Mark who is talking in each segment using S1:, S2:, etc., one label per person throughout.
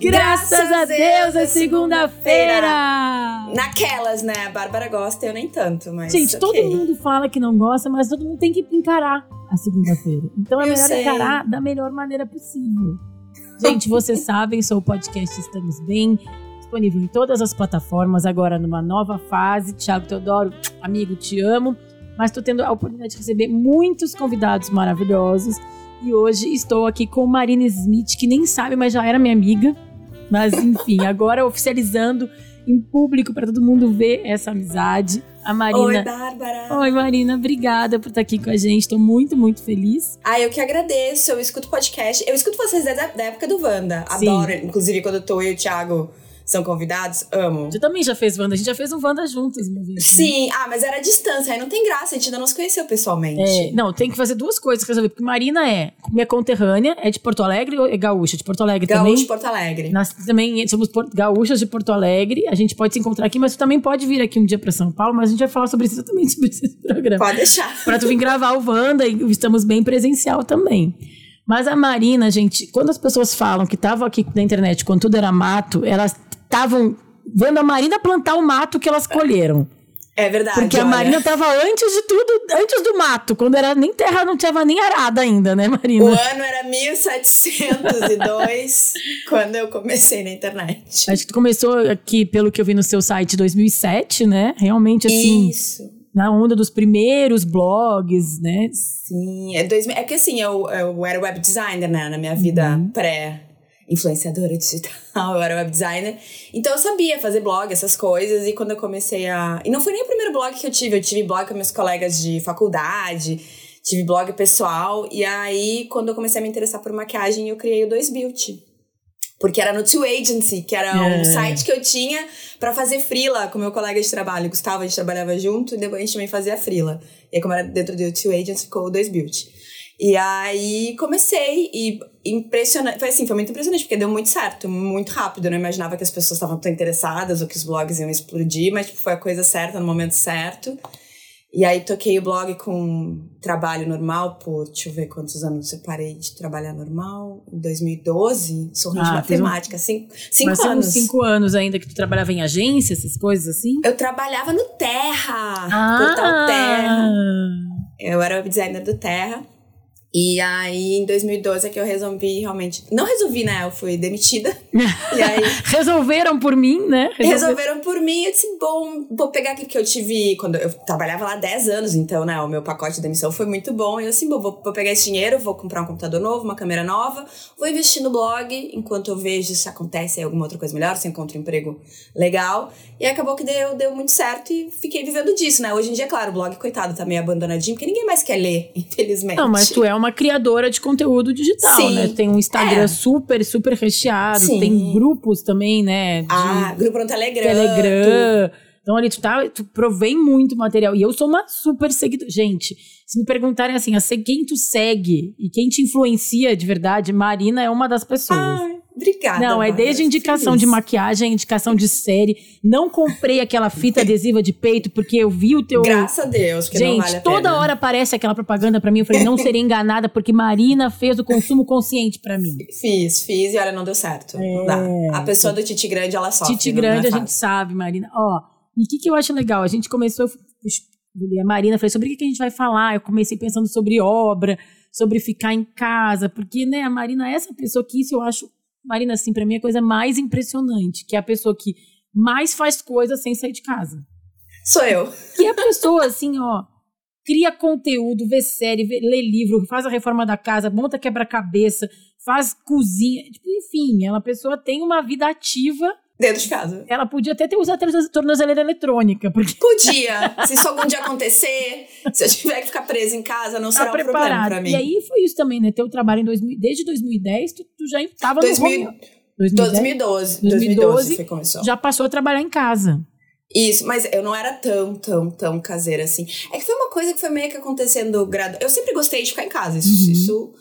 S1: Graças a Deus é segunda-feira!
S2: Naquelas, né? A Bárbara gosta, eu nem tanto, mas.
S1: Gente,
S2: ok.
S1: todo mundo fala que não gosta, mas todo mundo tem que encarar a segunda-feira. Então é
S2: Eu
S1: melhor
S2: sei.
S1: encarar da melhor maneira possível. Gente, vocês sabem, sou o podcast Estamos Bem, disponível em todas as plataformas, agora numa nova fase. Thiago Teodoro, amigo, te amo. Mas estou tendo a oportunidade de receber muitos convidados maravilhosos. E hoje estou aqui com Marina Smith, que nem sabe, mas já era minha amiga. Mas enfim, agora oficializando em público para todo mundo ver essa amizade. A Marina.
S2: Oi, Bárbara.
S1: Oi, Marina, obrigada por estar aqui com a gente. Estou muito, muito feliz.
S2: Ah, eu que agradeço. Eu escuto podcast. Eu escuto vocês desde a da época do Wanda.
S1: Sim.
S2: Adoro. Inclusive, quando eu tô eu e o Thiago são convidados, amo.
S1: Você também já fez Wanda? A gente já fez um Wanda vez. né?
S2: Sim, ah, mas era a distância, aí não tem graça, a gente ainda não se conheceu pessoalmente.
S1: É, não, tem que fazer duas coisas resolver. Porque Marina é minha conterrânea, é de Porto Alegre ou é gaúcha? De Porto Alegre
S2: Gaúcho
S1: também.
S2: de Porto Alegre.
S1: Nós também somos gaúchas de Porto Alegre. A gente pode se encontrar aqui, mas tu também pode vir aqui um dia para São Paulo, mas a gente vai falar sobre isso exatamente sobre esse programa.
S2: Pode deixar.
S1: Pra tu vir gravar o Wanda e estamos bem presencial também. Mas a Marina, gente, quando as pessoas falam que estavam aqui na internet quando tudo era mato, elas estavam vendo a Marina plantar o mato que elas colheram.
S2: É verdade.
S1: Porque a
S2: olha.
S1: Marina estava antes de tudo, antes do mato, quando era nem terra, não tinha nem arada ainda, né, Marina?
S2: O ano era 1702, quando eu comecei na internet.
S1: Acho que tu começou aqui, pelo que eu vi no seu site, 2007, né? Realmente, assim,
S2: Isso.
S1: na onda dos primeiros blogs, né?
S2: Sim, é, dois, é que assim, eu, eu era web designer, né, na minha vida
S1: Uhum.
S2: Pré-influenciadora digital, eu era web designer. Então eu sabia fazer blog, essas coisas, e quando eu comecei a. E não foi nem o primeiro blog que eu tive, eu tive blog com meus colegas de faculdade, tive blog pessoal, e aí quando eu comecei a me interessar por maquiagem, eu criei o 2 Beauty. Porque era no Two Agency, que era
S1: É.
S2: um site que eu tinha pra fazer frila com meu colega de trabalho, Gustavo, a gente trabalhava junto, e depois a gente também fazia frila. E aí, como era dentro do Two Agency, ficou o 2 Beauty. E aí comecei e impressionante. Foi assim, foi muito impressionante, porque deu muito certo, muito rápido. Eu não imaginava que as pessoas estavam tão interessadas ou que os blogs iam explodir, mas tipo, foi a coisa certa no momento certo. E aí toquei o blog com trabalho normal por, deixa eu ver quantos anos eu parei de trabalhar normal. Em 2012, sou ruim de
S1: Ah, fez um-
S2: matemática, cinco, cinco
S1: Mas
S2: anos.
S1: cinco anos ainda que tu trabalhava em agência, essas coisas assim?
S2: Eu trabalhava no Terra,
S1: Ah!
S2: Portal Terra. Eu era web designer do Terra. E aí, em 2012, é que eu resolvi realmente. Não resolvi, né? Eu fui demitida. E aí,
S1: Resolveram por mim, né? Resolver-
S2: resolveram por mim. Eu disse, bom, vou pegar aqui que eu tive. Quando eu trabalhava lá 10 anos, então, né? O meu pacote de demissão foi muito bom. E eu, assim, bom, vou, vou pegar esse dinheiro, vou comprar um computador novo, uma câmera nova, vou investir no blog, enquanto eu vejo se acontece alguma outra coisa melhor, se eu encontro um emprego legal. E acabou que deu, deu muito certo e fiquei vivendo disso, né? Hoje em dia, claro, o blog, coitado, tá meio abandonadinho, porque ninguém mais quer ler, infelizmente.
S1: Não, mas tu é uma criadora de conteúdo digital,
S2: Sim.
S1: né? Tem um Instagram
S2: É.
S1: super, super recheado.
S2: Sim.
S1: Tem grupos também, né?
S2: Ah, grupo no Telegram.
S1: Telegram. Então ali tu tá, tu provém muito material. E eu sou uma super seguidora. Gente, se me perguntarem assim, quem tu segue e quem te influencia de verdade, Marina é uma das pessoas.
S2: Ai, obrigada.
S1: Não, é desde indicação
S2: feliz.
S1: de maquiagem, indicação de série. Não comprei aquela fita adesiva de peito porque eu vi o teu.
S2: Graças a Deus, que não
S1: Gente,
S2: vale a
S1: toda
S2: pena.
S1: hora aparece aquela propaganda pra mim. Eu falei, não serei enganada porque Marina fez o consumo consciente pra mim.
S2: Fiz, fiz e olha, não deu certo. Não dá. A pessoa do Titi Grande, ela sofre. Não- não é
S1: grande, a gente sabe, Marina. Ó, e o que, que eu acho legal? A gente começou. A Marina falei, sobre o que que a gente vai falar? Eu comecei pensando sobre obra, sobre ficar em casa, porque, né, a Marina é essa pessoa que isso eu acho. Marina, assim, pra mim é a coisa mais impressionante, que é a pessoa que mais faz coisas sem sair de casa.
S2: Sou eu.
S1: Que é a pessoa, assim, ó, cria conteúdo, vê série, vê, lê livro, faz a reforma da casa, monta quebra-cabeça, faz cozinha. Tipo, enfim, ela a pessoa tem uma vida ativa.
S2: Dentro de casa.
S1: Ela podia até ter usado a tornozeleira eletrônica, porque
S2: Podia. se isso algum dia acontecer, se eu tiver que ficar presa em casa, não será
S1: tá
S2: um problema pra mim.
S1: E aí foi isso também, né? Teu trabalho em 2000, desde 2010, tu, tu já estava no
S2: 2000
S1: home. 2010,
S2: 2012.
S1: 2012
S2: 2012 foi começou.
S1: já passou a trabalhar em casa.
S2: Isso, mas eu não era tão, tão, tão caseira assim. É que foi uma coisa que foi meio que acontecendo. Eu sempre gostei de ficar em casa, isso.
S1: Uhum.
S2: isso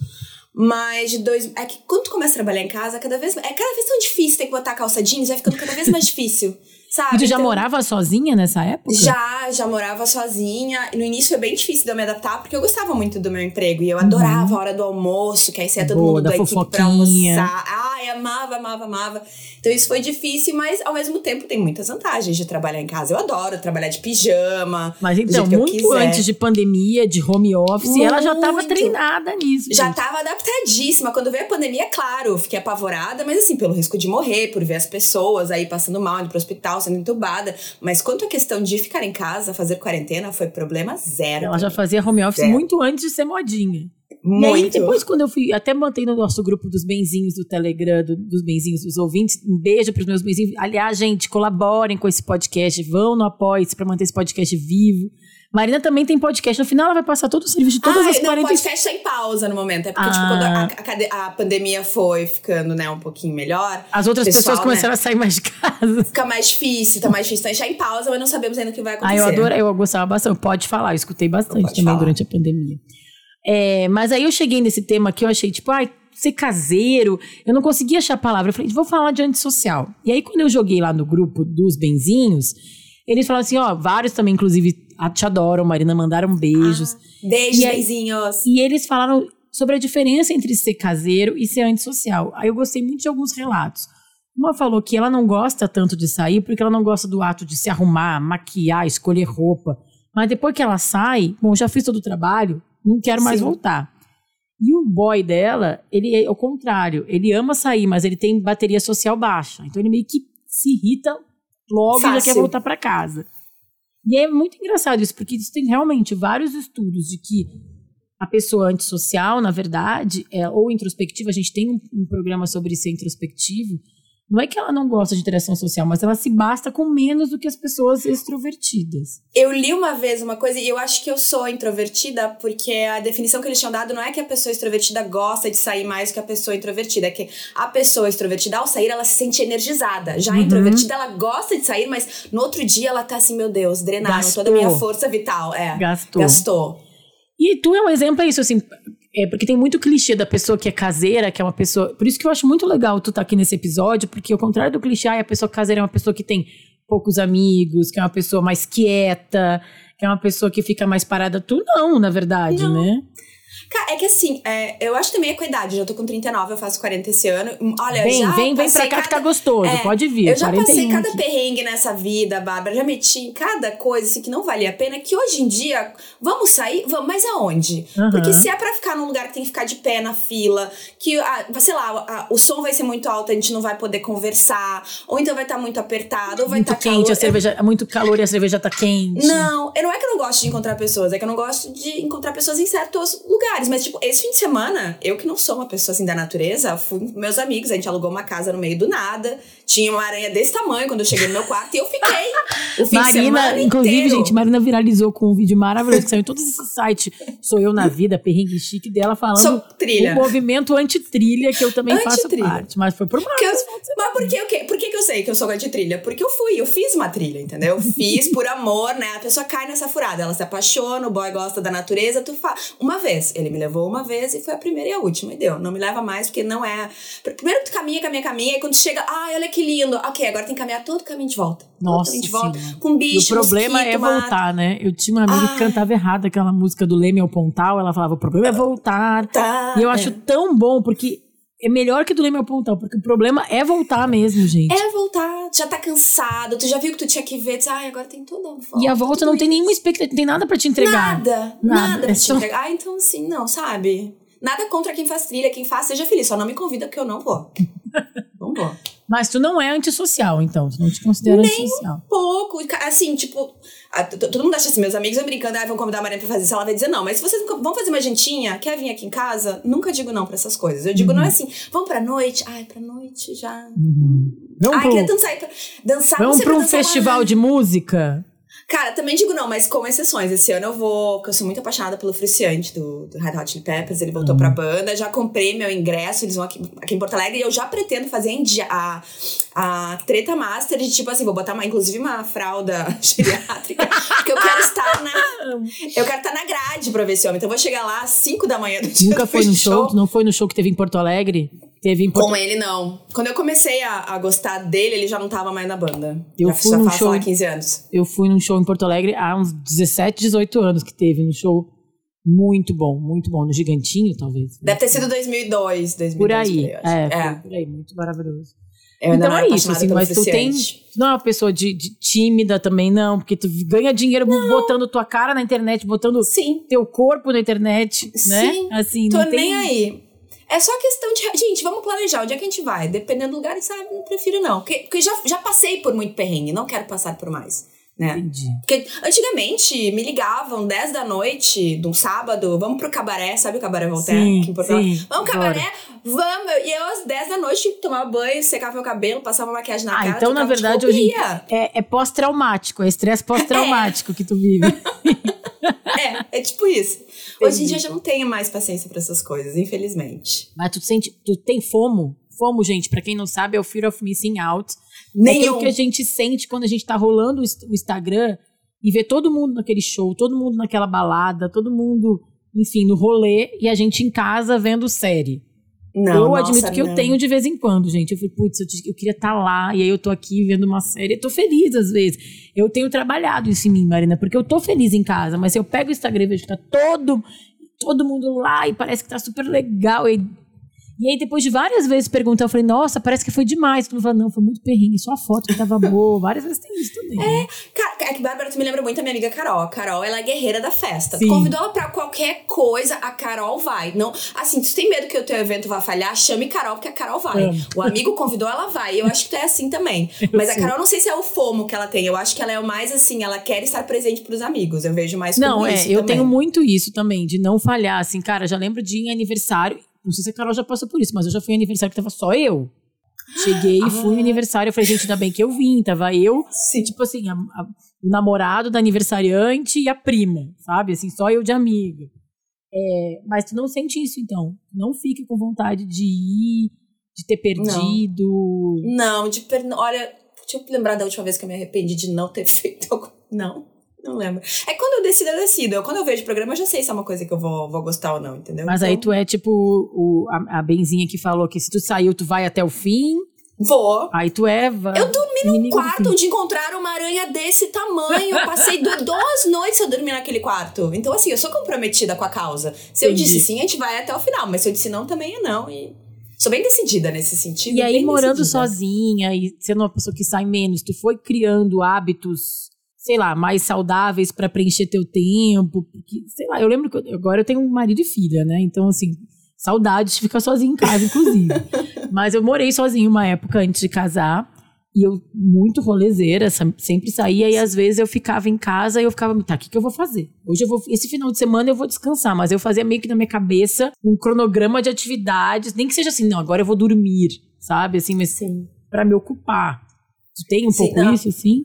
S2: mas de dois. É que quando tu começa a trabalhar em casa, cada vez. É cada vez tão difícil ter que botar calça jeans, vai ficando cada vez mais difícil. Sabe?
S1: E tu já
S2: Então-
S1: morava sozinha nessa época?
S2: Já, já morava sozinha. No início foi bem difícil de eu me adaptar, porque eu gostava muito do meu emprego. E eu adorava a hora do almoço, que aí você ia todo
S1: Uhum. Boa,
S2: mundo
S1: da
S2: da equipe pra almoçar. Ai, amava, amava, amava. Então isso foi difícil, mas ao mesmo tempo tem muitas vantagens de trabalhar em casa. Eu adoro trabalhar de pijama.
S1: Mas então, muito antes de pandemia, de home office, ela já tava
S2: Muito.
S1: treinada nisso.
S2: Já
S1: gente.
S2: tava adaptadíssima. Quando veio a pandemia, é claro, fiquei apavorada, mas assim, pelo risco de morrer, por ver as pessoas aí passando mal, indo pro hospital, sendo entubada. Mas quanto à questão de ficar em casa, fazer quarentena, foi problema zero.
S1: Ela já fazia home office
S2: Zero.
S1: muito antes de ser modinha.
S2: Muito.
S1: E aí, depois, quando eu fui, até mantei no nosso grupo dos benzinhos do Telegram, do- dos benzinhos dos ouvintes, um beijo pros meus benzinhos. Aliás, gente, colaborem com esse podcast, vão no Apoia-se pra manter esse podcast vivo. Marina também tem podcast. No final, ela vai passar todo o serviço de todas
S2: ah,
S1: as
S2: não,
S1: 40
S2: podcast tá em pausa no momento. É porque, tipo,
S1: Ah.
S2: quando a, a cade- a pandemia foi ficando, né, um pouquinho melhor,
S1: As outras
S2: pessoal,
S1: pessoas
S2: né?
S1: começaram a sair mais de casa.
S2: fica mais difícil, tá mais difícil. Tá já em pausa, mas não sabemos ainda o que vai
S1: Ah,
S2: acontecer.
S1: eu adoro, eu gostava bastante. Pode falar, eu escutei bastante também
S2: falar.
S1: durante a pandemia. É, mas aí eu cheguei nesse tema que eu achei, tipo, ai, ser caseiro, eu não conseguia achar a palavra. Eu falei, vou falar de antissocial. E aí, quando eu joguei lá no grupo dos benzinhos, eles falaram assim, ó, vários também, inclusive, te adoram, Marina, mandaram beijos.
S2: Beijos,
S1: E. E eles falaram sobre a diferença entre ser caseiro e ser antissocial. Aí eu gostei muito de alguns relatos. Uma falou que ela não gosta tanto de sair porque ela não gosta do ato de se arrumar, maquiar, escolher roupa. Mas depois que ela sai, bom, já fiz todo o trabalho, não quero mais
S2: Sim.
S1: voltar. E o boy dela, ele é o contrário. Ele ama sair, mas ele tem bateria social baixa. Então ele meio que se irrita logo e já
S2: Fácil.
S1: quer voltar para casa. E é muito engraçado isso, porque isso tem realmente vários estudos de que a pessoa antissocial, na verdade, é, ou introspectiva, a gente tem um, um programa sobre ser introspectivo, não é que ela não gosta de interação social, mas ela se basta com menos do que as pessoas extrovertidas.
S2: Eu li uma vez uma coisa e eu acho que eu sou introvertida porque a definição que eles tinham dado não é que a pessoa extrovertida gosta de sair mais que a pessoa introvertida, é que a pessoa extrovertida ao sair ela se sente energizada. Já a
S1: Uhum.
S2: introvertida ela gosta de sair, mas no outro dia ela tá assim, meu Deus, drenaram
S1: Gastou.
S2: toda a minha força vital. É.
S1: Gastou.
S2: Gastou.
S1: E tu é um exemplo, é isso, assim, é porque tem muito clichê da pessoa que é caseira, que é uma pessoa. Por isso que eu acho muito legal tu estar aqui nesse episódio, porque ao contrário do clichê, a pessoa caseira é uma pessoa que tem poucos amigos, que é uma pessoa mais quieta, que é uma pessoa que fica mais parada. Tu não, na verdade,
S2: Não.
S1: né?
S2: Cara, é que assim, é, eu acho também é com a idade. Já tô com 39, eu faço 40 esse ano. Olha,
S1: Vem,
S2: já
S1: vem, vem
S2: passei
S1: pra cá que
S2: cada-
S1: tá gostoso,
S2: É,
S1: pode vir.
S2: Eu já passei
S1: 41
S2: cada
S1: aqui.
S2: perrengue nessa vida, Bárbara. Já meti em cada coisa assim, que não valia a pena. Que hoje em dia, vamos sair? Vamos, mas aonde?
S1: Aham.
S2: Porque se é pra ficar num lugar que tem que ficar de pé na fila, que, ah, sei lá, a- o som vai ser muito alto, a gente não vai poder conversar, ou então vai estar muito apertado, ou vai
S1: Muito
S2: estar
S1: quente,
S2: calor.
S1: a cerveja, é muito calor e a cerveja tá quente.
S2: Não, eu não é que eu não gosto de encontrar pessoas, é que eu não gosto de encontrar pessoas em certos lugares. Mas, tipo, esse fim de semana, eu que não sou uma pessoa assim da natureza, fui com meus amigos, a gente alugou uma casa no meio do nada. Tinha uma aranha desse tamanho quando eu cheguei no meu quarto e eu fiquei o fim
S1: Marina, inclusive,
S2: inteiro.
S1: gente, Marina viralizou com um vídeo maravilhoso que saiu em todos esses sites. Sou eu na vida, perrengue chique dela falando
S2: Sou trilha.
S1: o movimento anti-trilha, que eu também faço
S2: Anti-trilha.
S1: parte. Mas foi por
S2: eu- mas por que, por que, que eu sei que eu sou de trilha? Porque eu fui, eu fiz uma trilha, entendeu? Eu fiz por amor, né? A pessoa cai nessa furada, ela se apaixona, o boy gosta da natureza, tu faz. Uma vez, ele me levou uma vez e foi a primeira e a última, e deu. Não me leva mais, porque não é. Primeiro tu caminha, caminha, caminha, e quando tu chega, ai, olha que lindo. Ok, agora tem que caminhar todo o caminho de volta.
S1: Nossa
S2: caminho de volta. Com bicho,
S1: o problema
S2: mosquito,
S1: é
S2: mato.
S1: voltar, né? Eu tinha uma amiga que
S2: Ai.
S1: cantava errado aquela música do Leme ao Pontal. Ela falava, o problema é voltar.
S2: Tá,
S1: e eu
S2: é.
S1: acho tão bom, porque é melhor que do Leme ao Pontal, porque o problema é voltar mesmo, gente.
S2: É voltar, já tá cansado, tu já viu que tu tinha que ver, diz, ai, agora tem toda a volta.
S1: e a volta não
S2: tudo
S1: tem
S2: isso.
S1: nenhuma expectativa, não tem nada pra te entregar.
S2: Nada,
S1: Nada,
S2: nada,
S1: é
S2: pra te
S1: só-
S2: entregar. Ah, então assim, não, sabe? Nada contra quem faz trilha, quem faz, seja feliz. Só não me convida porque eu não vou. não vou.
S1: Mas tu não é antissocial, então. Tu não te considera
S2: Nem
S1: antissocial.
S2: Pouco, e ca- assim, tipo, a- todo mundo acha assim, meus amigos vão brincando, ah, vão convidar a Mariana pra fazer isso, ela vai dizer não. Mas se vocês vão fazer uma jantinha, quer vir aqui em casa, nunca digo não pra essas coisas. Eu digo não é assim, vamos pra noite, ai, pra noite já.
S1: Vamos
S2: ai,
S1: pro,
S2: queria tanto sair pra dançar.
S1: vamos
S2: não
S1: pra um
S2: dançar
S1: festival de música?
S2: Cara, também digo não, mas com exceções. Esse ano eu vou, porque eu sou muito apaixonada pelo Fruciante do, do Red Hot Chili Peppers. Ele voltou pra banda, já comprei meu ingresso, eles vão aqui, aqui em Porto Alegre e eu já pretendo fazer a, a, treta master de tipo assim, vou botar uma, inclusive uma fralda geriátrica, porque eu quero estar na. Eu quero estar na grade pra ver esse homem. Então eu vou chegar lá às 5 da manhã do dia
S1: Nunca foi no show?
S2: show.
S1: Não foi no show que teve em Porto Alegre? Teve
S2: Com ele, não. Quando eu comecei a, a gostar dele, ele já não tava mais na banda.
S1: Eu
S2: já,
S1: fui num
S2: sei lá,
S1: show-
S2: 15 anos.
S1: Eu fui num show em Porto Alegre há uns 17, 18 anos que teve um show muito bom, muito bom. No Gigantinho, talvez.
S2: Deve ter sido 2002, 2002.
S1: Por aí. É,
S2: é.
S1: por aí. Muito maravilhoso.
S2: Eu
S1: então
S2: não
S1: é isso, assim, mas tu tem. Não é uma pessoa de, de tímida também, não, porque tu ganha dinheiro botando tua cara na internet, botando
S2: Sim,
S1: teu corpo na internet, né?
S2: Sim,
S1: Assim,
S2: tô
S1: não tem...
S2: nem aí. É só questão de. Gente, vamos planejar onde é que a gente vai. Dependendo do lugar, sabe? Não prefiro não. Porque, porque já, já passei por muito perrengue, não quero passar por mais. Né?
S1: Entendi.
S2: Porque antigamente me ligavam 10 da noite de um sábado, vamos pro cabaré, sabe o cabaré Voltaire?
S1: Sim,
S2: Porto Alegre?
S1: sim,
S2: Vamos cabaré? Vamos! E eu às 10 da noite tomava banho, secava meu cabelo, passava maquiagem na
S1: Ah,
S2: cara.
S1: então, na verdade, hoje. É, é pós-traumático, é estresse pós-traumático que tu vive.
S2: É, é tipo isso. Hoje em dia eu já não tenho mais paciência pra essas coisas, infelizmente.
S1: Mas tu sente, tu tem fomo? Fomo, gente, pra quem não sabe, é o Fear of Missing Out. É
S2: Nenhum.
S1: aquilo que a gente sente quando a gente tá rolando o o Instagram e vê todo mundo naquele show, todo mundo naquela balada, todo mundo, enfim, no rolê, e a gente em casa vendo série.
S2: Não,
S1: eu
S2: nossa,
S1: admito que eu
S2: não.
S1: tenho de vez em quando, gente. Eu falei, putz, eu, eu queria estar lá, e aí eu tô aqui vendo uma série. Eu tô feliz às vezes. Eu tenho trabalhado isso em mim, Marina, porque eu tô feliz em casa, mas se eu pego o Instagram e vejo que tá todo, todo mundo lá e parece que tá super legal. E, e aí, depois de várias vezes perguntar, eu falei, nossa, parece que foi demais. Mundo fala, não, foi muito perrengue, só a foto que tava boa. Várias vezes tem isso também. né?
S2: Cara, é que Bárbara, tu me lembra muito da minha amiga Carol. A Carol, ela é guerreira da festa.
S1: Sim.
S2: Tu convidou ela pra qualquer coisa, a Carol vai. Não, assim, tu tem medo que o teu evento vá falhar, chame Carol, porque a Carol vai.
S1: Amo.
S2: O amigo convidou, ela vai. Eu acho que tu é assim também. Mas a. Carol, não sei se é o fomo que ela tem. Eu acho que ela é o mais assim, ela quer estar presente pros amigos. Eu vejo mais como
S1: Não, é, eu
S2: também.
S1: tenho muito isso também, de não falhar. Assim, cara, já lembro de aniversário. Não sei se a Carol já passou por isso, mas eu já fui em aniversário que tava só eu. Cheguei e fui no
S2: Ah.
S1: aniversário. Eu falei, gente, ainda bem que eu vim. Tava eu,
S2: Sim.
S1: tipo assim, a- a- o namorado da aniversariante e a prima, sabe? Assim, só eu de amiga. É, mas tu não sente isso, então. Não fique com vontade de ir, de ter perdido.
S2: Não, de per... olha, deixa eu lembrar da última vez que eu me arrependi de não ter feito algo. Não, não lembro. É quando eu decido, eu decido. Eu, quando eu vejo o programa, eu já sei se é uma coisa que eu vou, vou gostar ou não, entendeu?
S1: Mas
S2: Então,
S1: aí tu é tipo o, a, a Benzinha que falou que se tu saiu, tu vai até o fim.
S2: Vou.
S1: Aí tu é. va-
S2: Eu dormi num quarto onde encontraram uma aranha desse tamanho. Eu passei du- duas noites eu dormi naquele quarto. Então, assim, eu sou comprometida com a causa. Se eu
S1: Entendi.
S2: disse sim, a gente vai até o final. Mas se eu disse não, também é não. E sou bem decidida nesse sentido.
S1: E aí, morando
S2: decidida.
S1: sozinha e sendo uma pessoa que sai menos, tu foi criando hábitos, sei lá, mais saudáveis pra preencher teu tempo. Porque, sei lá, eu lembro que eu- agora eu tenho um marido e filha, né? Então, assim, saudades de ficar sozinha em casa, inclusive. Mas eu morei sozinha uma época antes de casar. E eu, muito rolezeira, sempre saía e às vezes eu ficava em casa e eu ficava, tá, o que, que eu vou fazer? Hoje eu vou, esse final de semana eu vou descansar, mas eu fazia meio que na minha cabeça um cronograma de atividades, nem que seja assim, não, agora eu vou dormir, sabe? Assim, mas
S2: Sim.
S1: pra me ocupar. Tu tem um
S2: Sim,
S1: pouco
S2: não.
S1: isso, assim?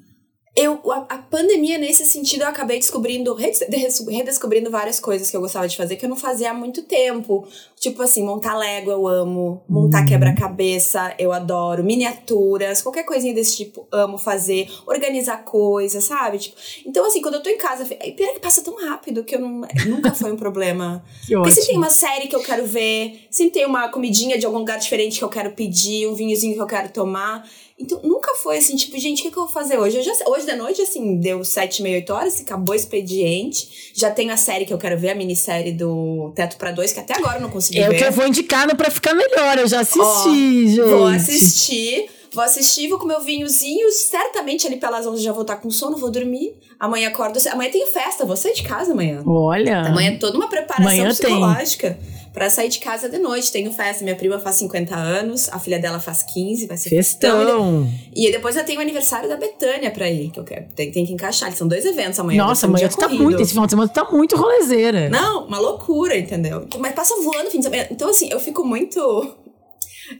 S2: Eu, a, a pandemia, nesse sentido, eu acabei descobrindo, redes- des- redescobrindo várias coisas que eu gostava de fazer que eu não fazia há muito tempo. Tipo assim, montar Lego eu amo, montar
S1: Hum.
S2: quebra-cabeça eu adoro, miniaturas, qualquer coisinha desse tipo, amo fazer, organizar coisas, sabe? Tipo, então, assim, quando eu tô em casa, é que passa tão rápido que eu não, nunca foi um problema.
S1: Que
S2: Porque sempre tem uma série que eu quero ver, sempre tem uma comidinha de algum lugar diferente que eu quero pedir, um vinhozinho que eu quero tomar. Então, nunca foi assim, tipo, gente, o que, que eu vou fazer hoje? Já, hoje de noite, assim, deu sete, meia, oito horas, acabou o expediente. Já tenho a série que eu quero ver, a minissérie do Teto pra Dois, que até agora eu não consegui
S1: É o que eu vou indicar no Pra Ficar Melhor, eu já assisti,
S2: Ó,
S1: gente.
S2: Vou assistir. Vou assistir, vou comer o vinhozinho. Certamente ali pelas 11 já vou estar com sono, vou dormir. Amanhã acordo. Amanhã tem festa, vou sair de casa amanhã.
S1: Olha.
S2: Amanhã é toda uma preparação
S1: Amanhã tem.
S2: Pra sair de casa de noite. Tenho festa, minha prima faz 50 anos, a filha dela faz 15, vai ser festão.
S1: Festão.
S2: E depois eu tenho o aniversário da Betânia pra ir, que eu quero. Tem, tem que encaixar. São dois eventos amanhã.
S1: Nossa,
S2: um
S1: amanhã
S2: dia
S1: tu tá
S2: corrido.
S1: muito, esse final de semana tu tá muito rolezeira.
S2: Não, uma loucura, entendeu? Mas passa voando o fim de semana. Então, assim, eu fico muito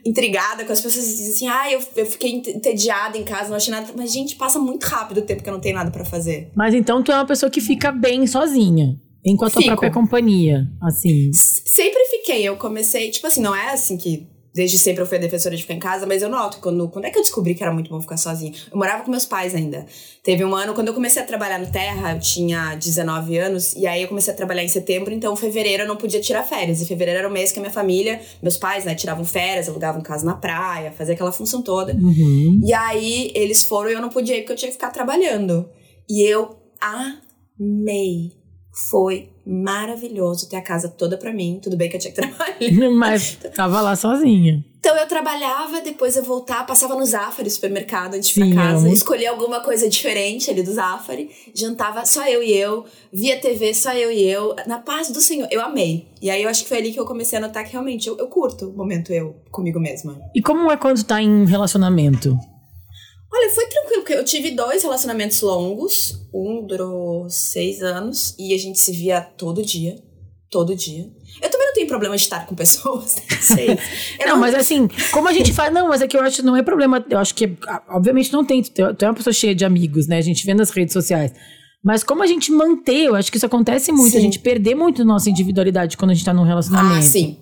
S2: intrigada com as pessoas que dizem assim, ah, eu, eu fiquei ent- entediada em casa, não achei nada. Mas, gente, passa muito rápido o tempo que eu não tenho nada pra fazer.
S1: Mas então tu é uma pessoa que fica bem sozinha. Bem com a
S2: Fico.
S1: própria companhia, assim.
S2: S- Sempre fiquei. Eu comecei, tipo assim, não é assim que desde sempre eu fui a defensora de ficar em casa, mas eu noto quando, quando é que eu descobri que era muito bom ficar sozinha? Eu morava com meus pais ainda. Teve um ano, quando eu comecei a trabalhar no Terra, eu tinha 19 anos, e aí eu comecei a trabalhar em setembro, então fevereiro eu não podia tirar férias. E fevereiro era o mês que a minha família, meus pais, né, tiravam férias, alugavam casa na praia, fazia aquela função toda.
S1: Uhum.
S2: E aí eles foram e eu não podia ir porque eu tinha que ficar trabalhando. E eu amei. Foi maravilhoso ter a casa toda pra mim. Tudo bem que eu tinha que trabalhar.
S1: Mas tava lá sozinha.
S2: Então eu trabalhava, depois eu voltava, passava no Zafari, supermercado, antes
S1: Sim,
S2: pra casa, escolhia alguma coisa diferente ali do Zafari, jantava só eu e eu, via TV só eu e eu, na paz do Senhor. Eu amei. E aí eu acho que foi ali que eu comecei a notar que realmente eu, eu curto o momento eu comigo mesma.
S1: E como é quando tá em relacionamento?
S2: Olha, foi tranquilo, porque eu tive dois relacionamentos longos. Um durou seis anos e a gente se via todo dia. Todo dia. Eu também não tenho problema de estar com pessoas, né? Sei. Eu
S1: não, mas assim, como a gente faz. Não, mas é que eu acho que não é problema. Eu acho que, ah, obviamente, não tem. Tu tu é uma pessoa cheia de amigos, né? A gente vê nas redes sociais. Mas como a gente manter, eu acho que isso acontece muito,
S2: Sim.
S1: a gente perder muito nossa individualidade quando a gente tá num relacionamento.
S2: Ah, sim.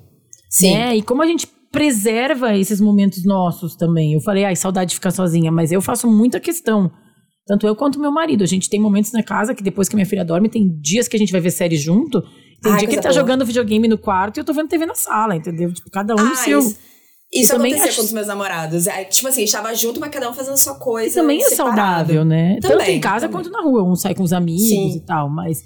S2: Sim.
S1: Né? E como a gente preserva esses momentos nossos também. Eu falei, ai, saudade de ficar sozinha, mas eu faço muita questão. Tanto eu quanto meu marido. A gente tem momentos na casa que depois que minha filha dorme, tem dias que a gente vai ver série junto. Tem
S2: Ai,
S1: dia que ele tá
S2: boa.
S1: jogando videogame no quarto e eu tô vendo TV na sala, entendeu? Tipo, cada um no
S2: Ah,
S1: seu.
S2: isso, isso acontecia
S1: acho-
S2: com os meus namorados. É, tipo assim, estava junto, mas cada um fazendo a sua
S1: E
S2: coisa.
S1: também é
S2: separado.
S1: saudável, né? Tanto
S2: Também,
S1: em casa
S2: também.
S1: quanto na rua. Um sai com os amigos
S2: Sim.
S1: e tal. Mas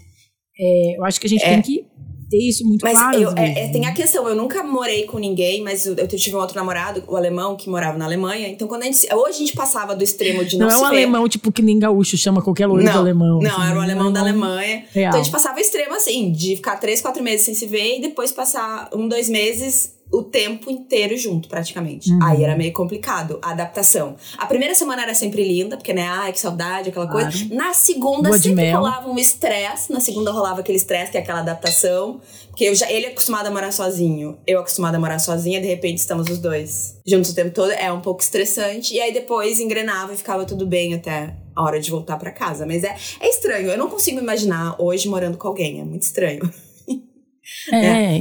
S1: é, eu acho que a gente
S2: É.
S1: tem que ter isso muito
S2: Mas
S1: claro. às
S2: é, é, tem
S1: né?
S2: a questão, eu nunca morei com ninguém, mas eu, eu tive um outro namorado, o alemão, que morava na Alemanha. Então, quando a gente. Hoje a gente passava do extremo de não,
S1: Não é um alemão, tipo, que nem gaúcho chama qualquer loiro de
S2: Não,
S1: alemão.
S2: não,
S1: assim,
S2: era um alemão da Alemanha.
S1: Real.
S2: Então a gente passava o extremo assim, de ficar três, quatro meses sem se ver e depois passar um, dois meses o tempo inteiro junto, praticamente.
S1: Uhum.
S2: Aí era meio complicado a adaptação. A primeira semana era sempre linda, porque, né, ai, que saudade, aquela
S1: Claro.
S2: coisa. Na segunda
S1: de
S2: sempre rolava um estresse. Na segunda rolava aquele estresse, que é aquela adaptação. Porque eu já, ele é acostumado a morar sozinho, eu acostumada a morar sozinha, de repente estamos os dois juntos o tempo todo. É um pouco estressante. E aí depois engrenava e ficava tudo bem até a hora de voltar pra casa. Mas é, é estranho. Eu não consigo imaginar hoje morando com alguém. É muito estranho.
S1: É,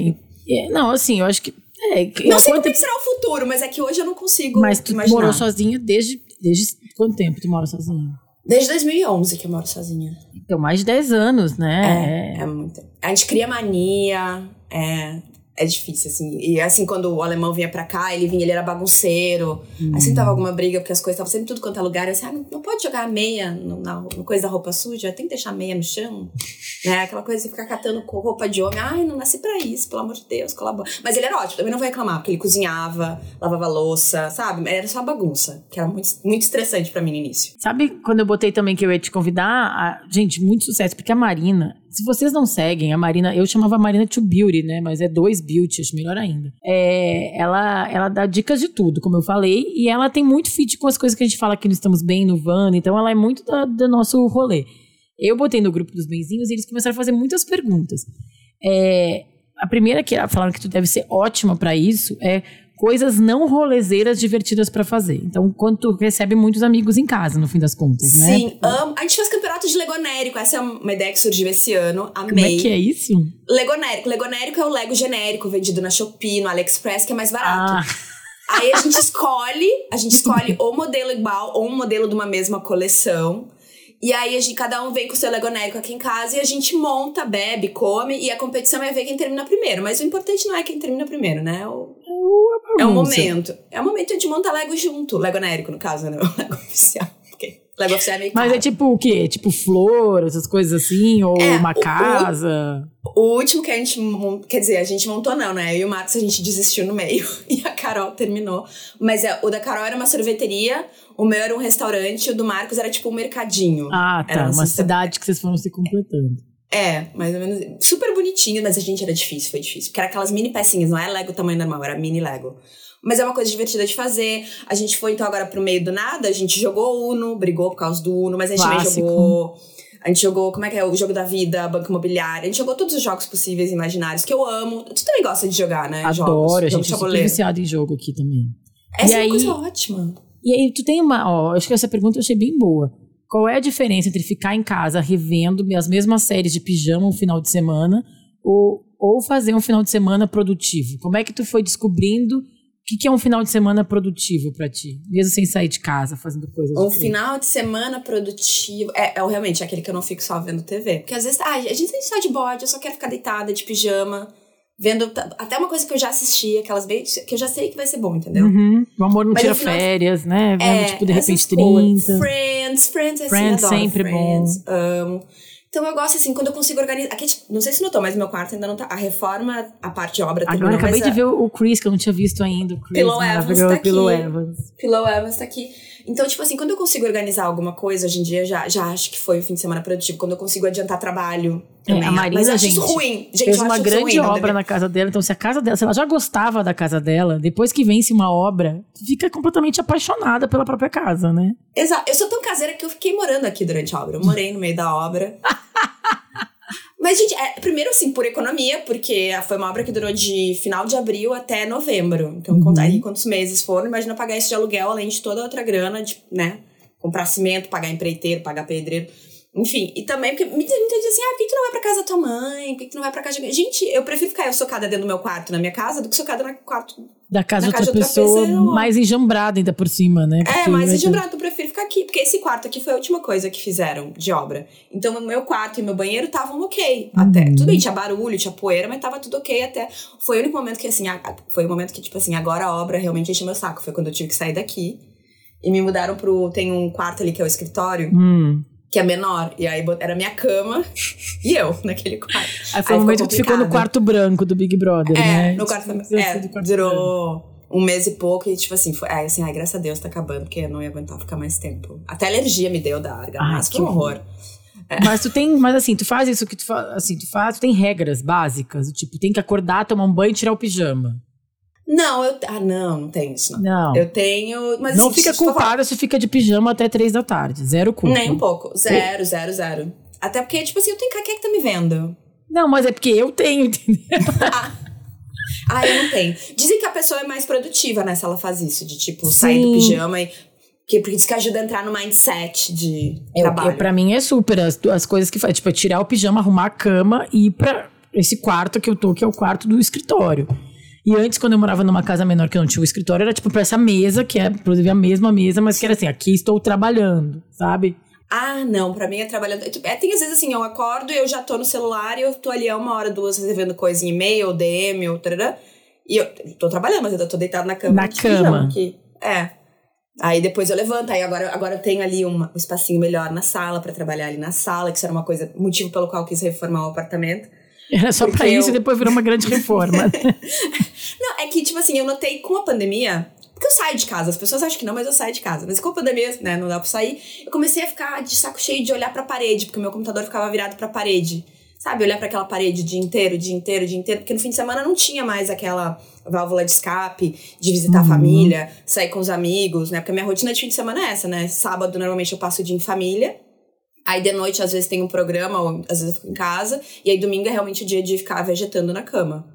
S1: e- não, assim, eu acho que. É, que-
S2: Não sei
S1: quanto
S2: como é será o futuro, mas é que hoje eu não consigo
S1: Mas tu
S2: imaginar.
S1: morou sozinha desde, desde quanto tempo tu mora sozinha?
S2: Desde 2011 que eu moro sozinha.
S1: Então, mais de 10 anos, né?
S2: É, é muito. A gente cria mania, é, é difícil, assim. E assim, quando o alemão vinha pra cá, ele vinha, ele era bagunceiro. Aí sempre tava alguma briga, porque as coisas estavam sempre tudo quanto é lugar. Eu assim, ah, não, não pode jogar a meia no, na no coisa da roupa suja, tem que deixar a meia no chão. Né? Aquela coisa de ficar catando com roupa de homem. Ai, não nasci pra isso, pelo amor de Deus, colabora. Mas ele era ótimo, também não vou reclamar, porque ele cozinhava, lavava louça, sabe? Era só bagunça, que era muito, muito estressante pra mim no início.
S1: Sabe quando eu botei também que eu ia te convidar? A- gente, muito sucesso, porque a Marina, se vocês não seguem, a Marina, eu chamava a Marina to Beauty, né? Mas é dois beauty, acho melhor ainda. É, ela, ela dá dicas de tudo, como eu falei, e ela tem muito fit com as coisas que a gente fala aqui no Estamos Bem, no Van, então ela é muito da- do nosso rolê. Eu botei no grupo dos benzinhos e eles começaram a fazer muitas perguntas. É, a primeira que falaram que tu deve ser ótima pra isso é coisas não rolezeiras divertidas pra fazer. Então, quando tu recebe muitos amigos em casa, no fim das contas, né?
S2: Sim. A gente fez campeonato de legonérico. Essa é uma ideia que surgiu esse ano. Amei.
S1: Como é que é isso?
S2: Legonérico. Legonérico é o Lego genérico vendido na Shopee, no AliExpress, que é mais barato.
S1: Ah,
S2: Aí a gente escolhe, a gente escolhe ou modelo igual ou um modelo de uma mesma coleção. E aí a gente, cada um vem com o seu legonérico aqui em casa e a gente monta, bebe, come e a competição é ver quem termina primeiro. Mas o importante não é quem termina primeiro, né? É o, é momento. É o momento de montar Lego junto. Legonérico, no caso, né? O Lego oficial. Lego oficial é meio
S1: Mas
S2: caro.
S1: é tipo o quê? Tipo flor, essas coisas assim? Ou
S2: É,
S1: uma
S2: o- o-
S1: casa?
S2: O último que a gente quer dizer, a gente montou não, né? Eu e o Marcos a gente desistiu no meio e a Carol terminou. Mas é, o da Carol era uma sorveteria, o meu era um restaurante, o do Marcos era tipo um mercadinho.
S1: Ah, tá.
S2: uma cesta-
S1: cidade que vocês foram se completando.
S2: É, mais ou menos. Super bonitinho, mas a gente era difícil, foi difícil. Porque era aquelas mini pecinhas, não era Lego tamanho normal, era mini Lego. Mas é uma coisa divertida de fazer. A gente foi então agora pro meio do nada, a gente jogou Uno, brigou por causa do Uno, mas a gente
S1: Clássico.
S2: também jogou. A gente jogou, como é que é? O jogo da vida, Banco Imobiliário. A gente jogou todos os jogos possíveis e imaginários que eu amo. Tu também gosta de jogar, né? jogos,
S1: Adoro, a
S2: jogo
S1: gente
S2: de
S1: é viciado em jogo aqui também.
S2: Essa
S1: E
S2: é uma
S1: aí-
S2: coisa ótima.
S1: E aí, tu tem uma. Ó, acho que essa pergunta eu achei bem boa. Qual é a diferença entre ficar em casa revendo as mesmas séries de pijama um final de semana ou, ou fazer um final de semana produtivo? Como é que tu foi descobrindo que, que é um final de semana produtivo para ti? Mesmo sem sair de casa, fazendo coisas.
S2: Um final de semana produtivo. É, é realmente aquele que eu não fico só vendo TV. Porque às vezes, ah, a gente tem só de bode, eu só quero ficar deitada, de pijama. Vendo até uma coisa que eu já assisti, aquelas bem. que eu já sei que vai ser bom, entendeu?
S1: Uhum. O amor não Mas tira férias, né? Vendo, é, tipo, de repente 30.
S2: Friends, Friends, assim,
S1: Friends
S2: adoro
S1: sempre
S2: Friends,
S1: bom.
S2: Amo. Então eu gosto assim, quando eu consigo organizar. Aqui, tipo, não sei se notou, mas meu quarto ainda não tá. A reforma, a parte de obra
S1: terminou. Agora acabei de ver o Chris, que eu não tinha visto ainda. O Chris,
S2: Pillow Evans tá aqui.
S1: Pillow Evans.
S2: Pillow Evans tá aqui. Então, tipo assim, quando eu consigo organizar alguma coisa, hoje em dia já, já acho que foi o fim de semana produtivo. Quando eu consigo adiantar trabalho.
S1: É, a Marina,
S2: Mas eu
S1: gente,
S2: acho isso ruim. Gente,
S1: fez uma
S2: acho
S1: grande obra na casa dela. Então, se a casa dela, se ela já gostava da casa dela, depois que vence uma obra, fica completamente apaixonada pela própria casa, né?
S2: Exato. Eu sou tão caseira que eu fiquei morando aqui durante a obra. Eu morei no meio da obra. Mas, gente, é, primeiro, assim, por economia, porque foi uma obra que durou de final de abril até novembro. Então, uhum. aí quantos meses foram, imagina pagar isso de aluguel, além de toda a outra grana, de, né? Comprar cimento, pagar empreiteiro, pagar pedreiro. Enfim, e também porque muita gente diz assim: ah, por que tu não vai pra casa da tua mãe? Por que tu não vai pra casa de. Gente, eu prefiro ficar eu socada dentro do meu quarto, na minha casa, do que socada no quarto.
S1: Da casa, de outra, outra pessoa, pessoa, mais enjambrada ainda por cima, né?
S2: Porque é, mais enjambrada, eu prefiro aqui. Porque esse quarto aqui foi a última coisa que fizeram de obra. Então, o meu quarto e meu banheiro estavam ok uhum. até. Tudo bem, tinha barulho, tinha poeira, mas tava tudo ok até. Foi o único momento que, assim, foi o momento que, tipo assim, agora a obra realmente encheu meu saco. Foi quando eu tive que sair daqui. E me mudaram pro. Tem um quarto ali que é o escritório.
S1: Hum
S2: que é menor. E aí era minha cama e eu naquele quarto.
S1: Aí foi o momento que ficou no quarto branco do Big Brother,
S2: é,
S1: né?
S2: No quarto, é, do quarto durou. Um mês e pouco e, tipo assim, foi é, assim, ai, graças a Deus tá acabando, porque eu não ia aguentar ficar mais tempo. Até alergia me deu da argamassa, que horror.
S1: É. Mas tu tem, mas assim, tu faz isso que tu faz, assim, tu faz, tu tem regras básicas, tipo, tem que acordar, tomar um banho e tirar o pijama.
S2: Não, eu. Ah, não, não tenho isso, não.
S1: Não.
S2: Eu tenho. Mas,
S1: não
S2: assim,
S1: fica culpada se fica de pijama até três da tarde. Zero culpa.
S2: Nem um pouco. Zero, zero, zero. Até porque, tipo assim, eu tenho quem é que tá me vendo?
S1: Não, mas é porque eu tenho, entendeu?
S2: ah, eu não tenho. Dizem que a pessoa é mais produtiva, né, se ela faz isso, de tipo, Sim. sair do pijama e. Porque, porque diz que ajuda a entrar no mindset de eu, trabalho.
S1: Eu, pra mim é super as, as coisas que faz. Tipo, é tirar o pijama, arrumar a cama e ir pra esse quarto que eu tô, que é o quarto do escritório. E antes, quando eu morava numa casa menor que não tinha o escritório, era tipo pra essa mesa, que é inclusive a mesma mesa, mas que era assim, aqui estou trabalhando, sabe?
S2: Ah, não, pra mim é trabalhando. É, tipo, é, tem às vezes assim, eu acordo e eu já tô no celular e eu tô ali há uma hora, duas, recebendo coisa em e-mail, DM, ou tarará, e eu tô trabalhando, mas eu tô deitado na cama.
S1: Na cama.
S2: Aqui. É. Aí depois eu levanto, aí agora, agora eu tenho ali um, um espacinho melhor na sala para trabalhar ali na sala, que isso era uma coisa, motivo pelo qual eu quis reformar o apartamento.
S1: Era só pra isso eu... e depois virou uma grande reforma.
S2: não, é que, tipo assim, eu notei com a pandemia. Porque eu saio de casa, as pessoas acham que não, mas eu saio de casa. Mas com a pandemia, né, não dá pra sair. Eu comecei a ficar de saco cheio de olhar pra parede, porque o meu computador ficava virado pra parede. Sabe, olhar para aquela parede o dia inteiro, o dia inteiro, o dia inteiro, porque no fim de semana não tinha mais aquela válvula de escape, de visitar uhum. a família, sair com os amigos, né? Porque a minha rotina de fim de semana é essa, né? Sábado, normalmente, eu passo o dia em família, Aí de noite, às vezes, tem um programa, ou às vezes eu fico em casa. E aí domingo é realmente o dia de ficar vegetando na cama.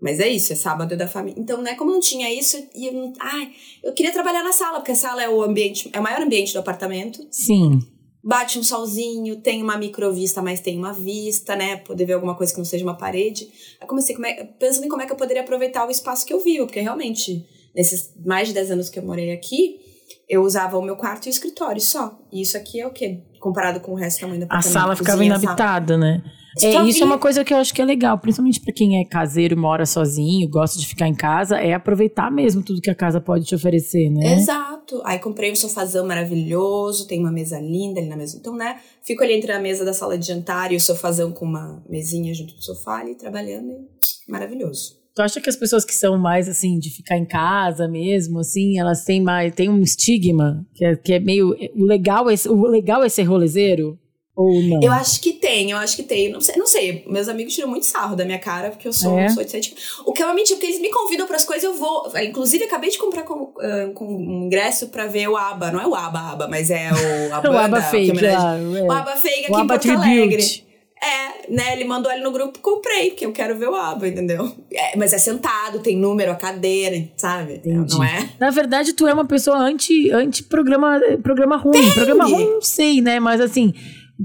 S2: Mas é isso, é sábado da família. Então, né, como não tinha isso, e eu, ai, eu queria trabalhar na sala, porque a sala é o ambiente, é o maior ambiente do apartamento.
S1: Sim.
S2: Bate um solzinho, tem uma microvista, mas tem uma vista, né? Poder ver alguma coisa que não seja uma parede. Aí comecei como é, pensando em como é que eu poderia aproveitar o espaço que eu vivo, porque realmente, nesses mais de 10 anos que eu morei aqui, eu usava o meu quarto e o escritório só. E isso aqui é o quê? Comparado com o resto do tamanho do apartamento.
S1: A sala ficava inabitada, né? É, isso é uma coisa que eu acho que é legal, principalmente para quem é caseiro, mora sozinho, gosta de ficar em casa, é aproveitar mesmo tudo que a casa pode te oferecer, né?
S2: Exato. Aí comprei um sofazão maravilhoso, tem uma mesa linda ali na mesa. Então, né, fico ali entre a mesa da sala de jantar e o sofazão com uma mesinha junto do sofá ali trabalhando, e maravilhoso.
S1: Tu acha que as pessoas que são mais assim de ficar em casa mesmo, assim, elas têm mais têm um estigma que é, que é meio o legal é o legal é ser rolezeiro ou não?
S2: Eu acho que tem, eu acho que tem. Não sei, não sei. Meus amigos tiram muito sarro da minha cara porque eu sou, é? sou de. O que é uma mentira, porque eles me convidam para as coisas, eu vou. Inclusive acabei de comprar com, uh, com um ingresso para ver o ABBA, não é o ABBA, ABBA, mas é o a banda,
S1: o ABBA Fake,
S2: lá, é. o ABBA Fake aqui o em Porto Tribute. Alegre. É, né? Ele mandou ali no grupo, comprei, porque eu quero ver o aba, entendeu? É, mas é sentado, tem número, a cadeira, sabe? Entendi. Não é?
S1: Na verdade, tu é uma pessoa anti, anti programa, programa ruim. Tem. Programa ruim, não sei, né? Mas assim,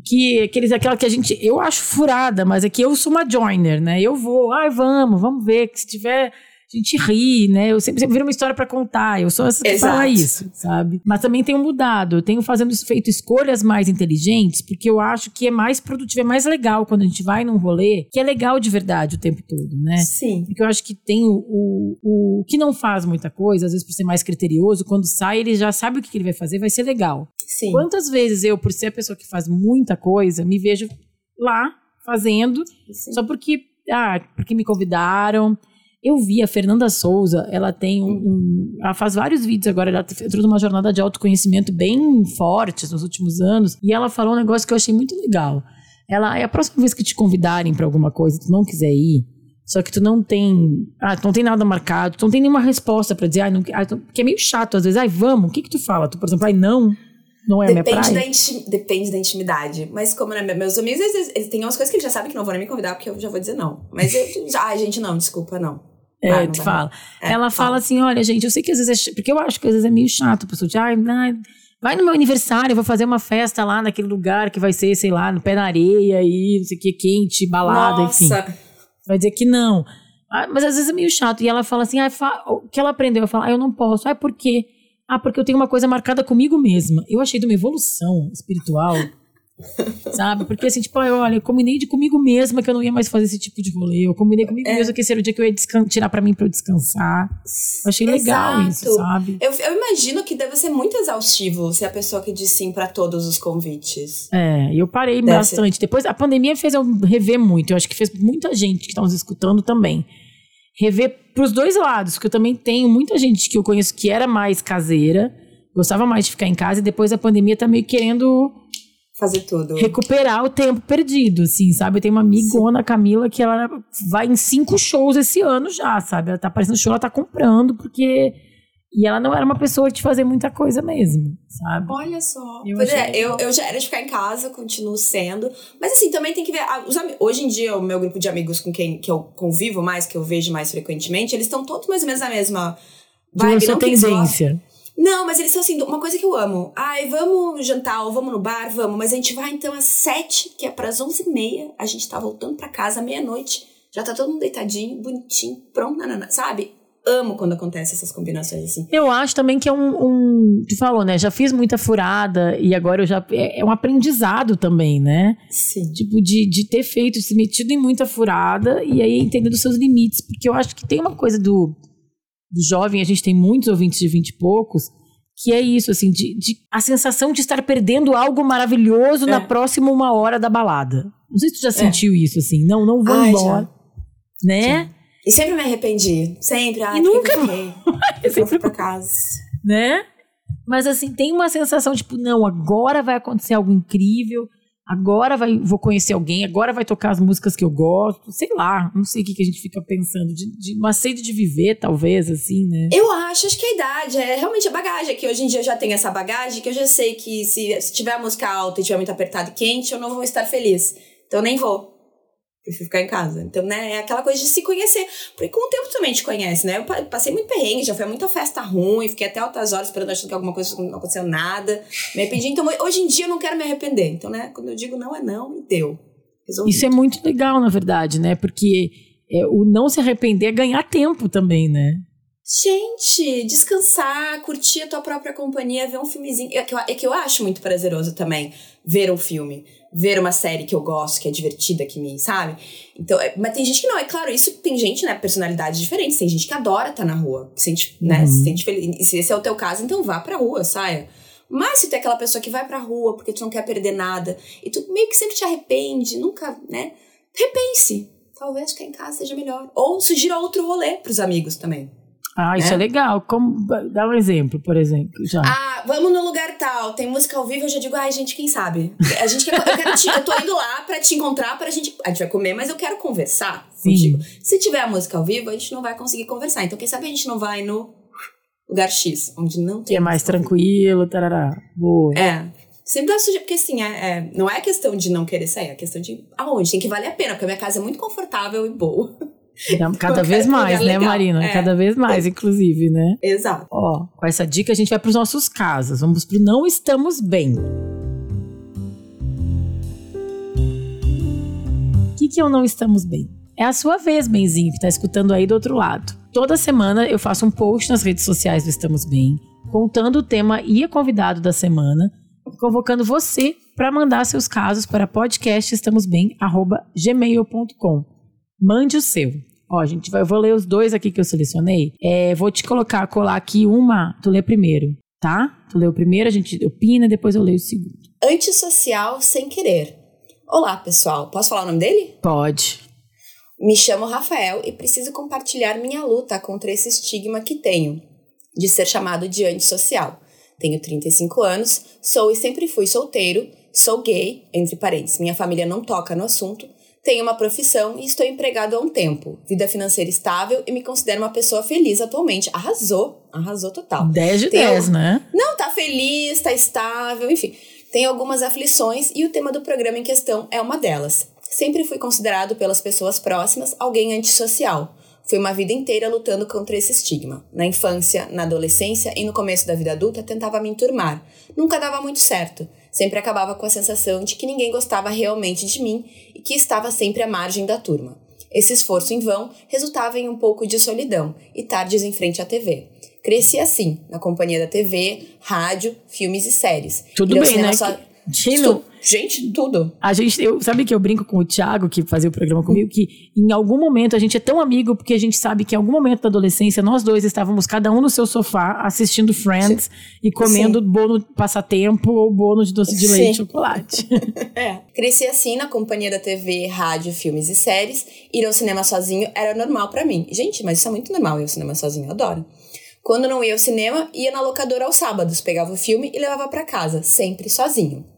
S1: que aqueles, aquela que a gente. Eu acho furada, mas é que eu sou uma joiner, né? Eu vou, ai, vamos, vamos ver. Que se tiver a gente ri, né? Eu sempre, sempre viro uma história para contar. Eu sou essa que
S2: Exato.
S1: fala isso, sabe? Mas também tenho mudado. Eu tenho fazendo feito escolhas mais inteligentes, porque eu acho que é mais produtivo, é mais legal quando a gente vai num rolê, que é legal de verdade o tempo todo, né?
S2: Sim.
S1: Porque eu acho que tem o, o, o que não faz muita coisa, às vezes por ser mais criterioso, quando sai ele já sabe o que ele vai fazer, vai ser legal.
S2: Sim.
S1: Quantas vezes eu, por ser a pessoa que faz muita coisa, me vejo lá fazendo
S2: Sim.
S1: só porque, ah, porque me convidaram. Eu vi a Fernanda Souza, ela tem um, um- Ela faz vários vídeos agora, ela entrou numa jornada de autoconhecimento bem forte nos últimos anos. E ela falou um negócio que eu achei muito legal. Ela, é a próxima vez que te convidarem pra alguma coisa e tu não quiser ir, só que tu não tem. Ah, tu não tem nada marcado, tu não tem nenhuma resposta pra dizer, ah, não, ah, tu- que é meio chato às vezes. Ai, vamos, o que que tu fala? Tu, por exemplo, ai, não, não é a minha
S2: Depende
S1: praia.
S2: da, inti- depende da intimidade. Mas como, né, meus amigos, às vezes, eles têm umas coisas que eles já sabem que não vão nem me convidar, porque eu já vou dizer não. Mas eu já, ai, gente, não, desculpa, não.
S1: É, tu
S2: vai.
S1: fala.
S2: É,
S1: ela fala assim: olha, gente, eu sei que às vezes é. ch- Porque eu acho que às vezes é meio chato, a pessoa diz, ai, não, vai no meu aniversário, eu vou fazer uma festa lá naquele lugar que vai ser, sei lá, no pé na areia e não sei o que, quente, balada, enfim.
S2: Nossa,
S1: Vai dizer que não. Ah, mas às vezes é meio chato. E ela fala assim: ah, fa- o que ela aprendeu? Eu falo, ah, eu não posso. Ah, por quê? Ah, porque eu tenho uma coisa marcada comigo mesma. Eu achei de uma evolução espiritual. Sabe? Porque assim, tipo, olha, eu combinei de comigo mesma que eu não ia mais fazer esse tipo de rolê. Eu combinei comigo
S2: É.
S1: mesma que esse era o dia que eu ia tirar pra mim pra eu descansar. Eu achei legal
S2: Exato.
S1: isso, sabe?
S2: Eu, eu imagino que deve ser muito exaustivo ser a pessoa que diz sim pra todos os convites.
S1: É, e eu parei
S2: Deve
S1: bastante. Depois, a pandemia fez eu rever muito. Eu acho que fez muita gente que tá nos escutando também. Rever pros dois lados, porque eu também tenho muita gente que eu conheço que era mais caseira, gostava mais de ficar em casa, e depois a pandemia tá meio querendo
S2: Fazer tudo.
S1: recuperar o tempo perdido, assim, sabe? Eu tenho uma amigona, Camila, que ela vai em cinco shows esse ano já, sabe? Ela tá aparecendo show, ela tá comprando, porque. E ela não era uma pessoa de fazer muita coisa mesmo, sabe?
S2: Olha só.
S1: Eu
S2: pois é, eu, eu já era de ficar em casa, continuo sendo. Mas assim, também tem que ver. ah, os hoje em dia, o meu grupo de amigos com quem que eu convivo mais, que eu vejo mais frequentemente, eles estão todos mais ou menos na mesma
S1: Viu
S2: vibe. não
S1: tendência.
S2: Não, mas eles são assim, uma coisa que eu amo. Ai, vamos jantar ou vamos no bar, vamos. Mas a gente vai então às sete, que é pras onze e meia. A gente tá voltando pra casa à meia-noite. Já tá todo mundo deitadinho, bonitinho, pronto, nanana, sabe? Amo quando acontecem essas combinações assim.
S1: Eu acho também que é um, um. Tu falou, né? Já fiz muita furada e agora eu já. É, é um aprendizado também, né?
S2: Sim.
S1: Tipo, de, de ter feito, se metido em muita furada e aí entender os seus limites. Porque eu acho que tem uma coisa do, do jovem, a gente tem muitos ouvintes de vinte e poucos, que é isso, assim, de, de a sensação de estar perdendo algo maravilhoso
S2: É.
S1: na próxima uma hora da balada. Não sei se tu já sentiu isso, assim. Não, não vou
S2: Ai,
S1: embora. Né?
S2: E sempre me arrependi. Sempre. Ai,
S1: E nunca
S2: eu
S1: sempre
S2: fui pra casa.
S1: né? Mas assim, tem uma sensação tipo, não, agora vai acontecer algo incrível, agora vai, vou conhecer alguém, agora vai tocar as músicas que eu gosto, sei lá, não sei o que, que a gente fica pensando, de, de uma sede de viver, talvez, assim, né?
S2: Eu acho, acho que a idade é realmente a bagagem, que hoje em dia eu já tenho essa bagagem, que eu já sei que se, se tiver a música alta e tiver muito apertado e quente, eu não vou estar feliz. Então eu nem vou. Prefiro ficar em casa. Então, né, é aquela coisa de se conhecer. Porque com o tempo também te conhece, né? Eu pa- passei muito perrengue, já foi muita festa ruim, fiquei até altas horas esperando achando que alguma coisa não aconteceu nada. Me arrependi. Então, hoje em dia eu não quero me arrepender. Então, né, quando eu digo não é não, e deu. Resolvi.
S1: Isso é muito legal, na verdade, né? Porque é, o não se arrepender é ganhar tempo também, né?
S2: Gente, descansar, curtir a tua própria companhia, ver um filmezinho. É que, eu, é que eu acho muito prazeroso também ver um filme, ver uma série que eu gosto, que é divertida, que me, sabe? Então, é- mas tem gente que não, é claro, isso tem gente, né, personalidades diferentes. Tem gente que adora estar na rua, que sente, né,
S1: Uhum.
S2: se sente feliz. E se esse é o teu caso, então vá pra rua, saia. Mas se tu é aquela pessoa que vai pra rua porque tu não quer perder nada e tu meio que sempre te arrepende, nunca, né? Repense. Talvez ficar em casa seja melhor. Ou sugira outro rolê pros amigos também.
S1: Ah, isso é,
S2: É.
S1: legal. Como, dá um exemplo, por exemplo, já.
S2: Ah, vamos no lugar tal, tem música ao vivo, eu já digo, ai, gente, quem sabe? A gente quer, eu, quero te, eu tô indo lá pra te encontrar, pra gente. A gente vai comer, mas eu quero conversar
S1: Sim.
S2: contigo. Se tiver a música ao vivo, a gente não vai conseguir conversar. Então, quem sabe a gente não vai no lugar X, onde não tem.
S1: que é mais tranquilo, tarará. Boa.
S2: É. Sempre dá sujeito, porque assim, é, é- não é questão de não querer sair, é questão de aonde. Tem que valer a pena, porque a minha casa é muito confortável e boa.
S1: Cada-
S2: Eu
S1: vez
S2: um
S1: mais, né,
S2: legal.
S1: Marina?
S2: É.
S1: Cada vez mais, inclusive, né?
S2: Exato.
S1: Ó, com essa dica a gente vai para os nossos casos. Vamos pro não estamos bem. O que, que é o não estamos bem? É a sua vez, Benzinho, que tá escutando aí do outro lado. toda semana eu faço um post nas redes sociais do Estamos Bem, contando o tema e a convidado da semana, convocando você para mandar seus casos para podcastestamosbem@gmail.com. Mande o seu. Ó, gente, eu vou ler os dois aqui que eu selecionei. É, vou te colocar, colar aqui uma. Tu lê primeiro, tá? Tu lê o primeiro, a gente opina, depois eu leio o segundo.
S2: Antissocial sem querer. Olá, pessoal. Posso falar o nome dele?
S1: Pode.
S2: Me chamo Rafael e preciso compartilhar minha luta contra esse estigma que tenho de ser chamado de antissocial. Tenho 35 anos, sou e sempre fui solteiro, sou gay, entre parênteses, minha família não toca no assunto, tenho uma profissão e estou empregado há um tempo. Vida financeira estável e me considero uma pessoa feliz atualmente. Arrasou, arrasou total.
S1: 10 de 10, né?
S2: Não, tá feliz, tá estável, enfim. Tem algumas aflições e o tema do programa em questão é uma delas. Sempre fui considerado pelas pessoas próximas alguém antissocial. Foi uma vida inteira lutando contra esse estigma. Na infância, na adolescência e no começo da vida adulta tentava me enturmar. Nunca dava muito certo sempre acabava com a sensação de que ninguém gostava realmente de mim e que estava sempre à margem da turma. Esse esforço em vão resultava em um pouco de solidão e tardes em frente à TV. Cresci assim, na companhia da TV, rádio, filmes e séries.
S1: Tudo bem, né? Só...
S2: Tino, Gente, tudo.
S1: A gente, eu, sabe que eu brinco com o Thiago, que fazia o programa comigo, que em algum momento a gente é tão amigo porque a gente sabe que em algum momento da adolescência nós dois estávamos cada um no seu sofá assistindo Friends Sim. e comendo Sim. bolo passatempo ou bolo de doce de Sim. leite e chocolate.
S2: é. Cresci assim na companhia da TV, rádio, filmes e séries. Ir ao cinema sozinho era normal para mim. Gente, mas isso é muito normal ir ao cinema sozinho, eu adoro. Quando não ia ao cinema, ia na locadora aos sábados, pegava o filme e levava para casa, sempre sozinho.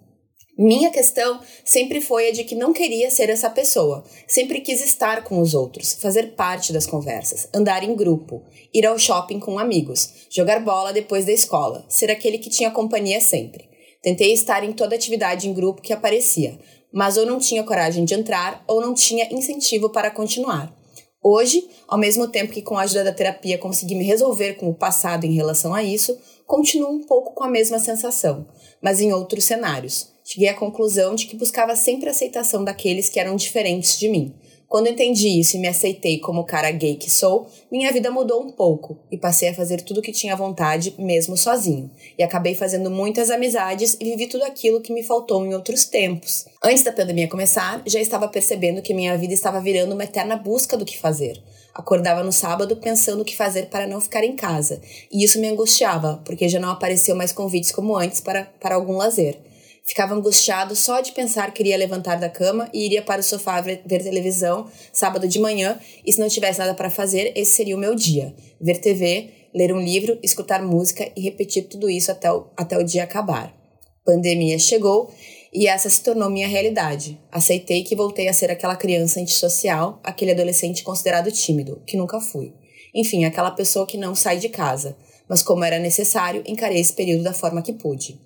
S2: Minha questão sempre foi a de que não queria ser essa pessoa. Sempre quis estar com os outros, fazer parte das conversas, andar em grupo, ir ao shopping com amigos, jogar bola depois da escola, ser aquele que tinha companhia sempre. Tentei estar em toda atividade em grupo que aparecia, mas ou não tinha coragem de entrar ou não tinha incentivo para continuar. Hoje, ao mesmo tempo que com a ajuda da terapia consegui me resolver com o passado em relação a isso, continuo um pouco com a mesma sensação, mas em outros cenários cheguei à conclusão de que buscava sempre a aceitação daqueles que eram diferentes de mim. Quando entendi isso e me aceitei como o cara gay que sou, minha vida mudou um pouco e passei a fazer tudo o que tinha vontade, mesmo sozinho. E acabei fazendo muitas amizades e vivi tudo aquilo que me faltou em outros tempos. Antes da pandemia começar, já estava percebendo que minha vida estava virando uma eterna busca do que fazer. Acordava no sábado pensando o que fazer para não ficar em casa. E isso me angustiava, porque já não apareceu mais convites como antes para, para algum lazer. Ficava angustiado só de pensar que iria levantar da cama e iria para o sofá ver, ver televisão sábado de manhã, e se não tivesse nada para fazer, esse seria o meu dia. Ver TV, ler um livro, escutar música e repetir tudo isso até o, até o dia acabar. Pandemia chegou e essa se tornou minha realidade. Aceitei que voltei a ser aquela criança antissocial, aquele adolescente considerado tímido, que nunca fui. Enfim, aquela pessoa que não sai de casa. Mas como era necessário, encarei esse período da forma que pude.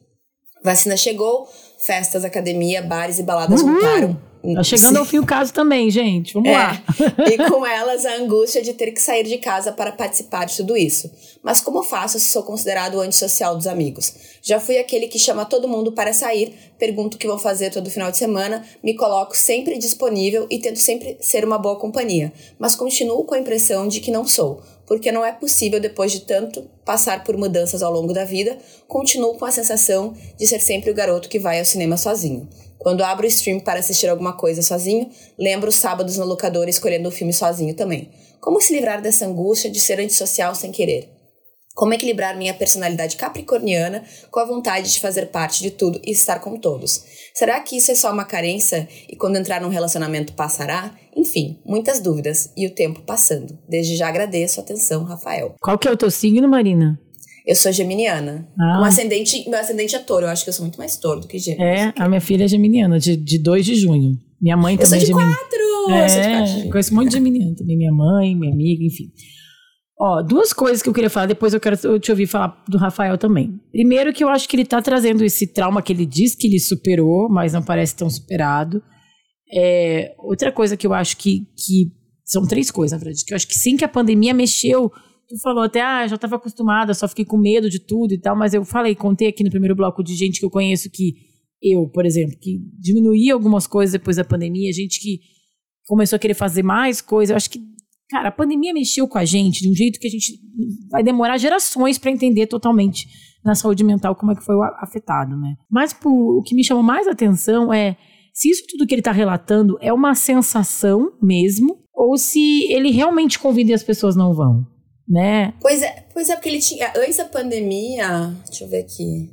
S2: Vacina chegou, festas, academia, bares e baladas uhum. voltaram.
S1: Tá chegando Sim. ao fim o caso também, gente. Vamos é. lá.
S2: e com elas a angústia de ter que sair de casa para participar de tudo isso. Mas como faço se sou considerado o antissocial dos amigos? Já fui aquele que chama todo mundo para sair, pergunto o que vão fazer todo final de semana, me coloco sempre disponível e tento sempre ser uma boa companhia. Mas continuo com a impressão de que não sou porque não é possível, depois de tanto passar por mudanças ao longo da vida, continuo com a sensação de ser sempre o garoto que vai ao cinema sozinho. Quando abro o stream para assistir alguma coisa sozinho, lembro os sábados no locador escolhendo o filme sozinho também. Como se livrar dessa angústia de ser antissocial sem querer? Como equilibrar minha personalidade capricorniana com a vontade de fazer parte de tudo e estar com todos? Será que isso é só uma carência e quando entrar num relacionamento passará? Enfim, muitas dúvidas e o tempo passando. Desde já agradeço a atenção, Rafael.
S1: Qual que é o teu signo, Marina?
S2: Eu sou geminiana. Ah. Um ascendente, meu ascendente é touro. Eu acho que eu sou muito mais touro do que gêmeos.
S1: É, a minha filha é geminiana, de, de 2 de junho. Minha mãe também
S2: eu sou
S1: de
S2: é quatro!
S1: É,
S2: eu sou de quatro.
S1: conheço um monte de geminiano também. Minha mãe, minha amiga, enfim. Ó, duas coisas que eu queria falar, depois eu quero te ouvir falar do Rafael também. Primeiro que eu acho que ele tá trazendo esse trauma que ele diz que ele superou, mas não parece tão superado. É, outra coisa que eu acho que, que são três coisas, na verdade, que eu acho que sim que a pandemia mexeu, tu falou até, ah, já estava acostumada, só fiquei com medo de tudo e tal, mas eu falei, contei aqui no primeiro bloco de gente que eu conheço que eu, por exemplo, que diminuía algumas coisas depois da pandemia, gente que começou a querer fazer mais coisas, eu acho que cara, a pandemia mexeu com a gente de um jeito que a gente vai demorar gerações para entender totalmente na saúde mental como é que foi afetado, né? Mas o que me chamou mais atenção é se isso tudo que ele está relatando é uma sensação mesmo ou se ele realmente convida e as pessoas não vão, né?
S2: Pois é, pois é porque ele tinha antes da pandemia, deixa eu ver aqui.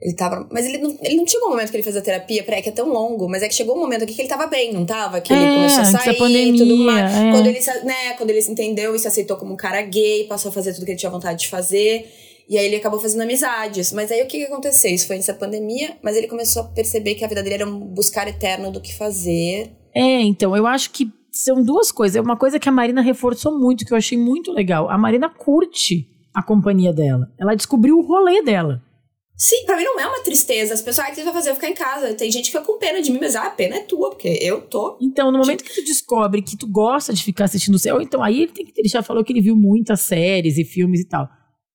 S2: Ele tava. Mas ele não, ele não chegou um momento que ele fez a terapia, peraí, que é tão longo, mas é que chegou um momento aqui que ele tava bem, não tava? Que ele
S1: é,
S2: começou a sair,
S1: pandemia,
S2: tudo mais.
S1: É.
S2: Quando, ele, né, quando ele se entendeu e se aceitou como um cara gay, passou a fazer tudo que ele tinha vontade de fazer. E aí ele acabou fazendo amizades. Mas aí o que, que aconteceu? Isso foi antes da pandemia, mas ele começou a perceber que a vida dele era um buscar eterno do que fazer.
S1: É, então, eu acho que são duas coisas. É uma coisa que a Marina reforçou muito, que eu achei muito legal. A Marina curte a companhia dela. Ela descobriu o rolê dela.
S2: Sim, pra mim não é uma tristeza. As pessoas, ah, o que você vai fazer? Eu ficar em casa. Tem gente que fica com pena de mim, mas ah, a pena é tua, porque eu tô.
S1: Então, no momento que tu descobre que tu gosta de ficar assistindo o céu, então aí ele tem que. Ele já falou que ele viu muitas séries e filmes e tal.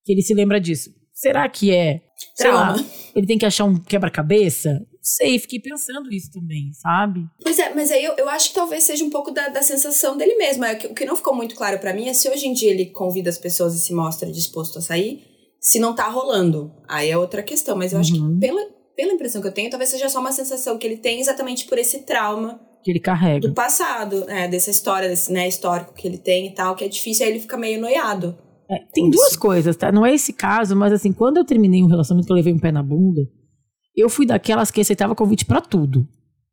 S1: Que ele se lembra disso. Será que é. Sei
S2: Trauma.
S1: lá, ele tem que achar um quebra-cabeça? Sei, fiquei pensando isso também, sabe?
S2: Pois é, mas aí eu, eu acho que talvez seja um pouco da, da sensação dele mesmo. É, o que não ficou muito claro pra mim é se hoje em dia ele convida as pessoas e se mostra disposto a sair, se não tá rolando. Aí é outra questão. Mas eu acho
S1: Uhum.
S2: que pela, pela impressão que eu tenho, talvez seja só uma sensação que ele tem exatamente por esse trauma
S1: Que ele carrega.
S2: do passado, né? Dessa história, desse né, histórico que ele tem e tal, que é difícil, aí ele fica meio noiado.
S1: É, tem duas coisas, tá? Não é esse caso, mas assim, quando eu terminei um relacionamento que eu levei um pé na bunda, eu fui daquelas que aceitava convite pra tudo,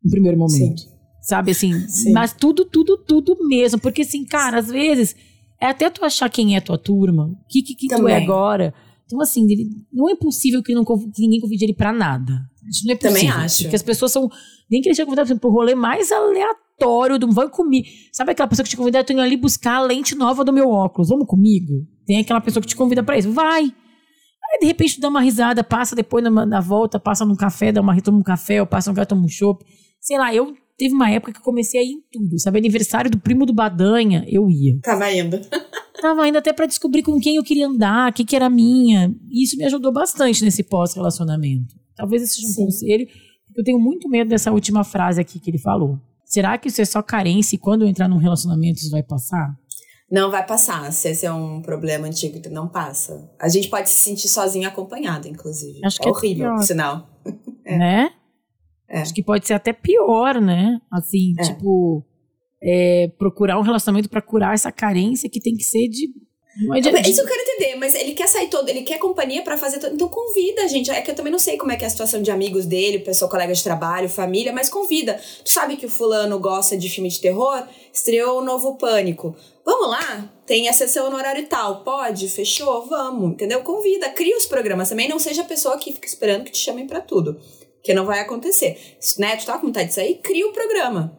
S1: no primeiro momento. Sabe assim,
S2: Sim.
S1: mas tudo, tudo, tudo mesmo. Porque assim, cara, às vezes é até tu achar quem é tua turma, o que, que, que tu é
S2: Também.
S1: agora. Então, assim, ele- não é possível que, não, que ninguém convide ele pra nada. Isso não é
S2: Também
S1: possível.
S2: acho.
S1: Porque as pessoas são. Nem que ele tinha convidado por exemplo, pro rolê mais aleatório do vai comigo. Sabe aquela pessoa que te convida, eu tô indo ali buscar a lente nova do meu óculos, vamos comigo? Tem aquela pessoa que te convida pra isso, vai. Aí, de repente, tu dá uma risada, passa depois na, na volta, passa num café, dá uma toma um café, ou passa um lugar, toma um chopp. Sei lá, eu teve uma época que eu comecei a ir em tudo. Sabe, aniversário do primo do Badanha, eu ia.
S2: Tava indo.
S1: Tava indo até pra descobrir com quem eu queria andar, o que, que era minha. E isso me ajudou bastante nesse pós-relacionamento. Talvez esse seja um
S2: Sim.
S1: conselho, porque eu tenho muito medo dessa última frase aqui que ele falou. Será que isso é só carência e quando eu entrar num relacionamento isso vai passar?
S2: Não vai passar. Se esse é um problema antigo, não passa. A gente pode se sentir sozinho acompanhado, inclusive.
S1: Acho
S2: é
S1: que é
S2: horrível,
S1: pior.
S2: por sinal. É.
S1: Né?
S2: É.
S1: Acho que pode ser até pior, né? Assim,
S2: É.
S1: tipo, é, procurar um relacionamento pra curar essa carência que tem que ser de. É
S2: É Isso eu quero entender, mas ele quer sair todo, ele quer companhia pra fazer todo. Então convida, gente. É que eu também não sei como é que é a situação de amigos dele, pessoa, colega de trabalho, família, mas convida. Tu sabe que o fulano gosta de filme de terror? Estreou o novo Pânico. Vamos lá? Tem a sessão no horário tal. Pode? Fechou? Vamos, entendeu? Convida, cria os programas também. Não seja a pessoa que fica esperando que te chamem pra tudo. Que não vai acontecer. Se, Né, tu tá com vontade de sair? Cria o programa.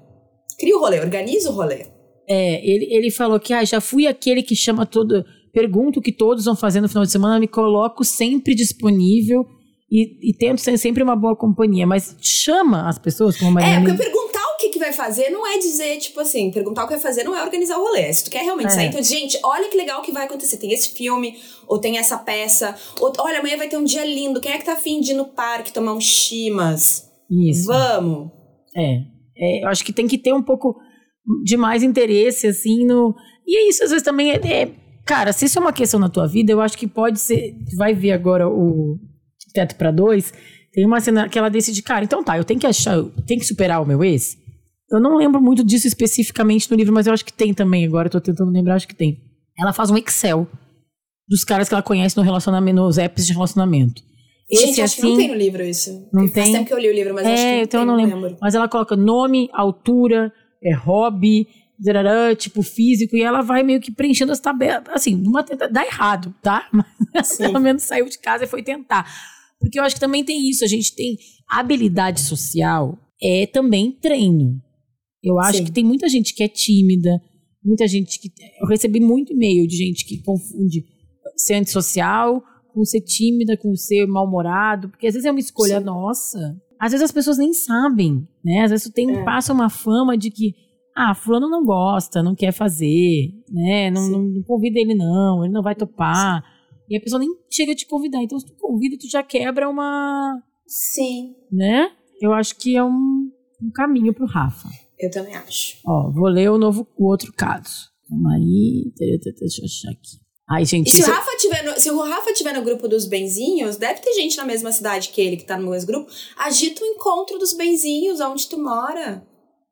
S2: Cria o rolê, organiza o rolê.
S1: É, ele, ele falou que ah, já fui aquele que chama todo. Pergunto o que todos vão fazer no final de semana, me coloco sempre disponível e, e tento ser sempre uma boa companhia. Mas chama as pessoas, como a
S2: É, porque perguntar o que, que vai fazer não é dizer, tipo assim, perguntar o que vai fazer não é organizar o rolê. Se tu quer realmente
S1: É.
S2: sair, então, gente, olha que legal que vai acontecer. Tem esse filme, ou tem essa peça, ou olha, amanhã vai ter um dia lindo. Quem é que tá afim de ir no parque tomar um chimas?
S1: Isso.
S2: Vamos.
S1: É, é, eu acho que tem que ter um pouco de mais interesse, assim, no. E é isso, às vezes também é, é- Cara, se isso é uma questão na tua vida, eu acho que pode ser. Tu vai ver agora o Teto pra Dois. Tem uma cena que ela decide, cara, então tá, eu tenho que achar, eu tenho que superar o meu ex. Eu não lembro muito disso especificamente no livro, mas eu acho que tem também agora, eu tô tentando lembrar, acho que tem. Ela faz um Excel dos caras que ela conhece no relacionamento, nos apps de relacionamento. Esse,
S2: gente, acho que não
S1: assim,
S2: tem no livro isso.
S1: Não
S2: Faz
S1: tem?
S2: tempo que eu li o livro, mas
S1: É,
S2: acho que não
S1: então eu não lembro. Mas ela coloca nome, altura, é, hobby, zarará, tipo físico, e ela vai meio que preenchendo as tabelas. Assim, numa tenta... dá errado, tá? Mas pelo menos saiu de casa e foi tentar. Porque eu acho que também tem isso, a gente tem habilidade social, é também treino. Eu acho
S2: Sim.
S1: que tem muita gente que é tímida, muita gente que. Eu recebi muito e-mail de gente que confunde ser antissocial com ser tímida, com ser mal-humorado, porque às vezes é uma escolha
S2: Sim.
S1: nossa. Às vezes as pessoas nem sabem, né? Às vezes tu tem,
S2: É.
S1: passa uma fama de que, ah, fulano não gosta, não quer fazer, né? Não,
S2: Sim.
S1: não, não convida ele não, ele não vai topar. E a pessoa nem chega a te convidar. Então, se tu convida, tu já quebra uma,
S2: Sim,
S1: né? Eu acho que é um, um caminho pro Rafa.
S2: eu também acho.
S1: Ó, vou ler o novo, o outro caso. Calma aí. Deixa eu achar aqui. Ai, gente.
S2: E se,
S1: isso-
S2: o Rafa tiver no, se o Rafa tiver no grupo dos benzinhos, deve ter gente na mesma cidade que ele, que tá no mesmo grupo. Agita o encontro dos benzinhos, onde tu mora.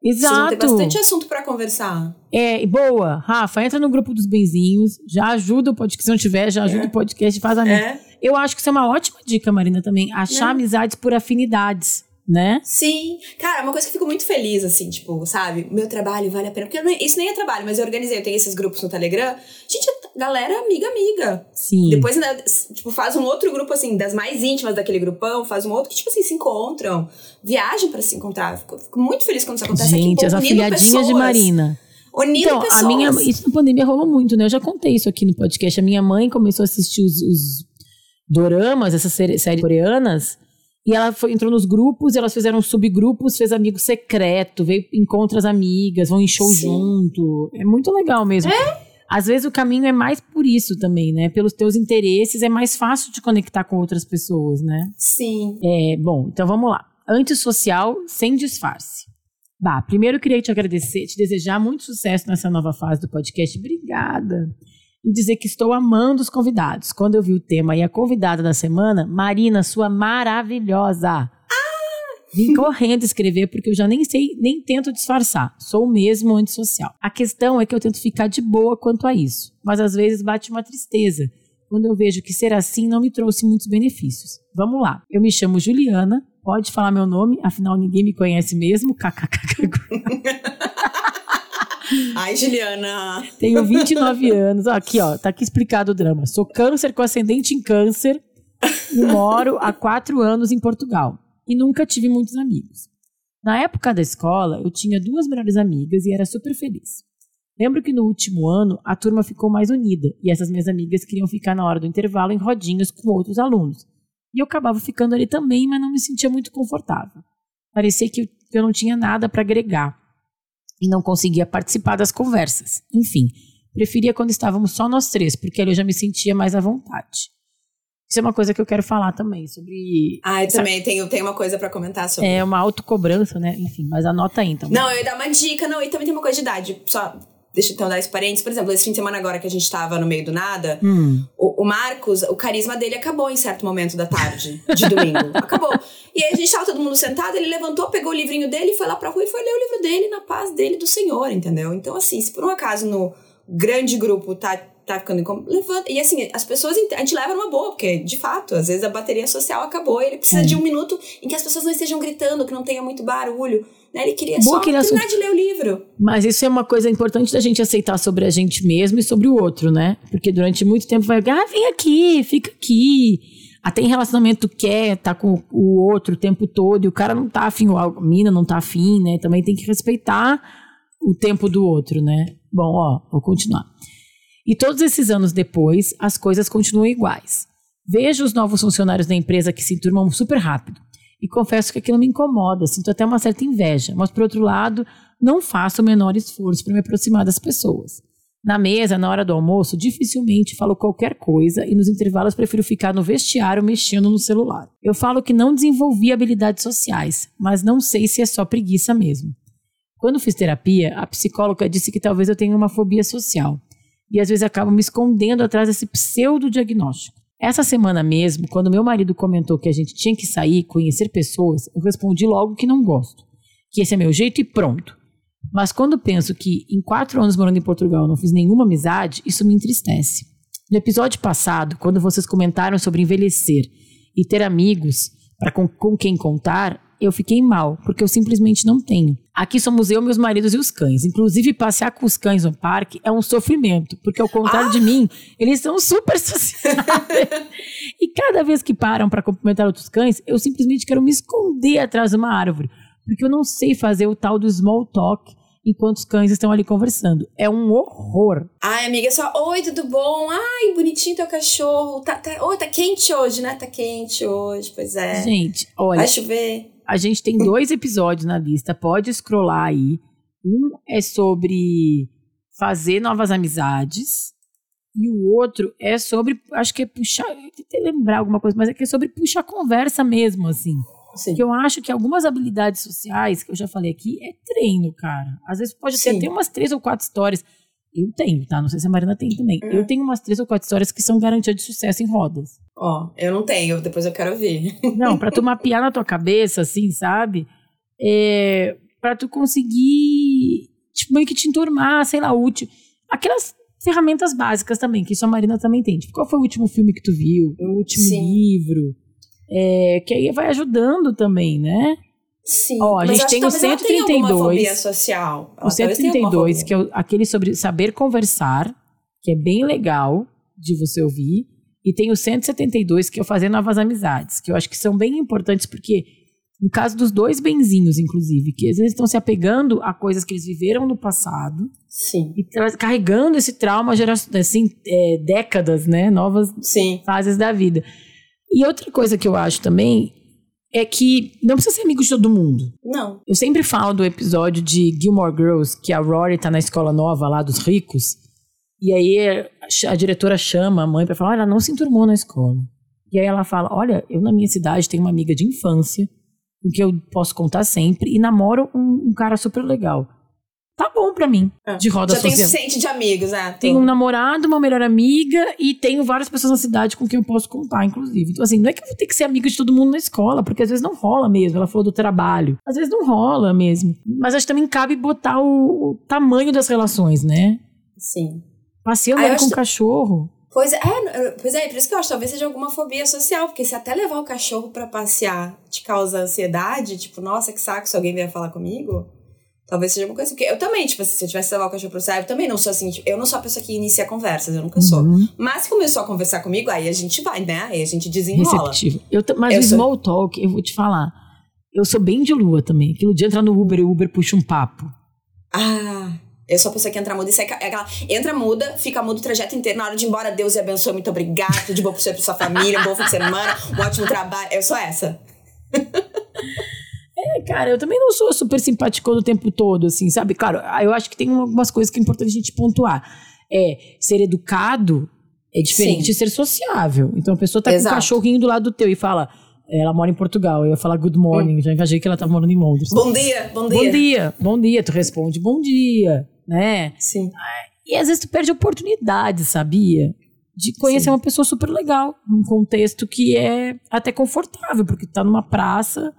S1: Exato.
S2: bastante assunto pra conversar.
S1: É, e boa. Rafa, entra no grupo dos benzinhos, já ajuda o podcast. Se não tiver, já ajuda o podcast e faz amigos.
S2: É?
S1: Eu acho que isso é uma ótima dica, Marina, também. Achar
S2: Né?
S1: amizades por afinidades, né?
S2: Sim. Cara, uma coisa que eu fico muito feliz, assim, tipo, sabe? Meu trabalho vale a pena. Porque não- isso nem é trabalho, mas eu organizei, eu tenho esses grupos no Telegram. Gente, a galera é amiga, amiga.
S1: Sim.
S2: Depois, ainda, tipo, faz um outro grupo, assim, das mais íntimas daquele grupão, faz um outro que, tipo assim, se encontram, viajam pra se encontrar. Fico, muito feliz quando isso acontece
S1: Gente,
S2: aqui.
S1: as afilhadinhas de. Marina.
S2: Unindo
S1: Então,
S2: pessoas.
S1: a minha, isso na pandemia rolou muito, né? Eu já contei isso aqui no podcast. A minha mãe começou a assistir os, os doramas, essas série- séries coreanas, e ela foi- entrou nos grupos, elas fizeram subgrupos, fez amigo secreto, veio encontra as amigas, vão em show
S2: Sim.
S1: junto. É muito legal mesmo. Às vezes o caminho é mais por isso também, né? Pelos teus interesses, é mais fácil te conectar com outras pessoas, né?
S2: Sim.
S1: É, bom, então vamos lá. Antissocial sem disfarce. Bah, primeiro eu queria te agradecer, te desejar muito sucesso nessa nova fase do podcast. Obrigada. E dizer que estou amando os convidados. Quando eu vi o tema e a convidada da semana, Marina, sua maravilhosa. Vim correndo escrever porque eu já nem sei, nem tento disfarçar. Sou mesmo antissocial. A questão é que eu tento ficar de boa quanto a isso, mas às vezes bate uma tristeza quando eu vejo que ser assim não me trouxe muitos benefícios. Vamos lá. Eu me chamo Juliana, pode falar meu nome, afinal ninguém me conhece mesmo. KKKK.
S2: Ai, Juliana.
S1: Tenho 29 anos. Aqui, ó, tá aqui explicado o drama. Sou câncer com ascendente em câncer e moro há quatro anos em Portugal. E nunca tive muitos amigos. Na época da escola, eu tinha duas melhores amigas e era super feliz. Lembro que no último ano a turma ficou mais unida e essas minhas amigas queriam ficar na hora do intervalo em rodinhas com outros alunos. E eu acabava ficando ali também, mas não me sentia muito confortável. Parecia que eu- não tinha nada para agregar e não conseguia participar das conversas. Enfim, preferia quando estávamos só nós três, porque ali eu já me sentia mais à vontade. Isso é uma coisa que eu quero falar também, sobre.
S2: Ah, eu também tenho, tenho uma coisa pra comentar sobre.
S1: É uma autocobrança, né? Enfim, mas anota aí então.
S2: Não, eu ia dar uma dica, não, e também tem uma coisa de idade. Só, deixa eu então dar esse parênteses. Por exemplo, esse fim de semana agora que a gente tava no meio do nada,
S1: Hum,
S2: o, o Marcos, o carisma dele acabou em certo momento da tarde, de domingo. acabou. E aí a gente tava todo mundo sentado, ele levantou, pegou o livrinho dele, foi lá pra rua e foi ler o livro dele na paz dele do Senhor, entendeu? Então, assim, se por um acaso no grande grupo tá, tá ficando incômodo, levanta. E assim, as pessoas, a gente leva numa boa, porque, de fato, às vezes a bateria social acabou e ele precisa
S1: É.
S2: de um minuto em que as pessoas não estejam gritando, que não tenha muito barulho. Né? Ele queria
S1: Boa
S2: só
S1: aquele
S2: terminar
S1: assunto.
S2: de ler o livro.
S1: Mas isso é uma coisa importante da gente aceitar sobre a gente mesmo e sobre o outro, né? Porque durante muito tempo vai, ah, vem aqui, fica aqui. Até em relacionamento quer tá com o outro o tempo todo e o cara não tá afim, ou a mina não tá afim, né? Também tem que respeitar o tempo do outro, né? Bom, ó, vou continuar. E todos esses anos depois, as coisas continuam iguais. Vejo os novos funcionários da empresa que se enturmam super rápido. E confesso que aquilo me incomoda, sinto até uma certa inveja. Mas, por outro lado, não faço o menor esforço para me aproximar das pessoas. Na mesa, na hora do almoço, dificilmente falo qualquer coisa e nos intervalos prefiro ficar no vestiário mexendo no celular. Eu falo que não desenvolvi habilidades sociais, mas não sei se é só preguiça mesmo. Quando fiz terapia, a psicóloga disse que talvez eu tenha uma fobia social. E às vezes acabo me escondendo atrás desse pseudo-diagnóstico. Essa semana mesmo, quando meu marido comentou que a gente tinha que sair, conhecer pessoas, eu respondi logo que não gosto. Que esse é meu jeito e pronto. Mas quando penso que em quatro anos morando em Portugal não fiz nenhuma amizade, isso me entristece. No episódio passado, quando vocês comentaram sobre envelhecer e ter amigos para com, com quem contar, eu fiquei mal, porque eu simplesmente não tenho. Aqui somos eu, meus maridos e os cães. Inclusive, passear com os cães no parque é um sofrimento, porque ao contrário de mim, eles são super sociáveis. e cada vez que param para cumprimentar outros cães, eu simplesmente quero me esconder atrás de uma árvore, porque eu não sei fazer o tal do small talk enquanto os cães estão ali conversando. É um horror.
S2: Ai, amiga, só, oi, tudo bom? Ai, bonitinho teu cachorro. Tá, tá, oi, tá quente hoje, né? Tá quente hoje, pois é.
S1: Gente, olha,
S2: Vai chover.
S1: A gente tem dois episódios na lista, pode scrollar aí. Um é sobre fazer novas amizades. E o outro é sobre, acho que é puxar, eu tentei lembrar alguma coisa, mas é que é sobre puxar conversa mesmo, assim.
S2: Sim.
S1: Que eu acho que algumas habilidades sociais, que eu já falei aqui, é treino, cara. Às vezes pode ter até umas três ou quatro histórias. Eu tenho, tá? Não sei se a Marina tem também. Eu tenho umas três ou quatro histórias que são garantia de sucesso em rodas.
S2: Ó, eu não tenho, depois eu quero ver.
S1: Não, pra tu mapear na tua cabeça, assim, sabe? É, pra tu conseguir, tipo, meio que te enturmar, sei lá, útil. Aquelas ferramentas básicas também, que isso a Marina também tem. Tipo, qual foi o último filme que tu viu? O último
S2: Sim.
S1: livro? É, que aí vai ajudando também, né?
S2: Sim.
S1: Ó, a gente tem o
S2: talvez ela tenha
S1: 132.
S2: alguma fobia social.
S1: O 132, que é aquele sobre saber conversar, que é bem legal de você ouvir. E tem o 172, que é o fazer novas amizades, que eu acho que são bem importantes, porque no caso dos dois benzinhos, inclusive, que às vezes estão se apegando a coisas que eles viveram no passado
S2: Sim.
S1: e carregando esse trauma gera, assim, é, décadas, né? Novas
S2: Sim.
S1: fases da vida. E outra coisa que eu acho também é que não precisa ser amigo de todo mundo.
S2: Não.
S1: Eu sempre falo do episódio de Gilmore Girls, que a Rory tá na escola nova lá dos ricos, e aí a diretora chama a mãe pra falar: olha, ela não se enturmou na escola. E aí ela fala: olha, eu na minha cidade tenho uma amiga de infância, com que eu posso contar sempre, e namoro um, um cara super legal. Tá bom pra mim, de roda
S2: Já tem
S1: social.
S2: suficiente de amigos, né?
S1: Tenho um namorado, uma melhor amiga e tenho várias pessoas na cidade com quem eu posso contar, inclusive. Então, assim, não é que eu vou ter que ser amiga de todo mundo na escola, porque às vezes não rola mesmo. Ela falou do trabalho. Às vezes não rola mesmo. Mas acho que também cabe botar o, o tamanho das relações, né?
S2: Sim.
S1: Passeando
S2: Ah,
S1: com
S2: acho-
S1: o cachorro.
S2: Pois é, é, pois é, por isso que eu acho que talvez seja alguma fobia social, porque se até levar o cachorro pra passear te causa ansiedade, tipo, nossa, que saco se alguém vier falar comigo, talvez seja uma coisa. Porque eu também, tipo, se eu tivesse que levar o cachorro pra passear, eu também não sou assim, tipo, eu não sou a pessoa que inicia conversas, eu nunca sou.
S1: Uhum.
S2: Mas se começou a conversar comigo, aí a gente vai, né? Aí a gente desenrola.
S1: Receptivo. Eu, mas
S2: Eu
S1: o
S2: sou-
S1: small talk, eu vou te falar. Eu sou bem de lua também. Aquilo de entrar no Uber e o Uber puxa um papo.
S2: Ah, eu sou a pessoa que entra muda e sai. É aquela, entra muda, fica muda o trajeto inteiro. Na hora de ir embora, Deus e abençoe, muito obrigado. Tudo de bom pra você, pra sua família, um bom fim de semana, um ótimo trabalho. Eu sou essa.
S1: Cara, eu também não sou super simpático o tempo todo, assim, sabe? Claro, eu acho que tem algumas coisas que é importante a gente pontuar. É, ser educado é diferente
S2: Sim.
S1: de ser sociável. Então a pessoa tá com
S2: Exato.
S1: um cachorrinho do lado do teu e fala, ela mora em Portugal, eu ia falar good morning, já engajei que ela tava morando em Londres.
S2: Hum. Bom dia, bom dia.
S1: Bom dia, bom dia, tu responde bom dia, né?
S2: Sim.
S1: E às vezes tu perde oportunidade, sabia? De conhecer
S2: Sim.
S1: uma pessoa super legal, num contexto que é até confortável, porque tu tá numa praça,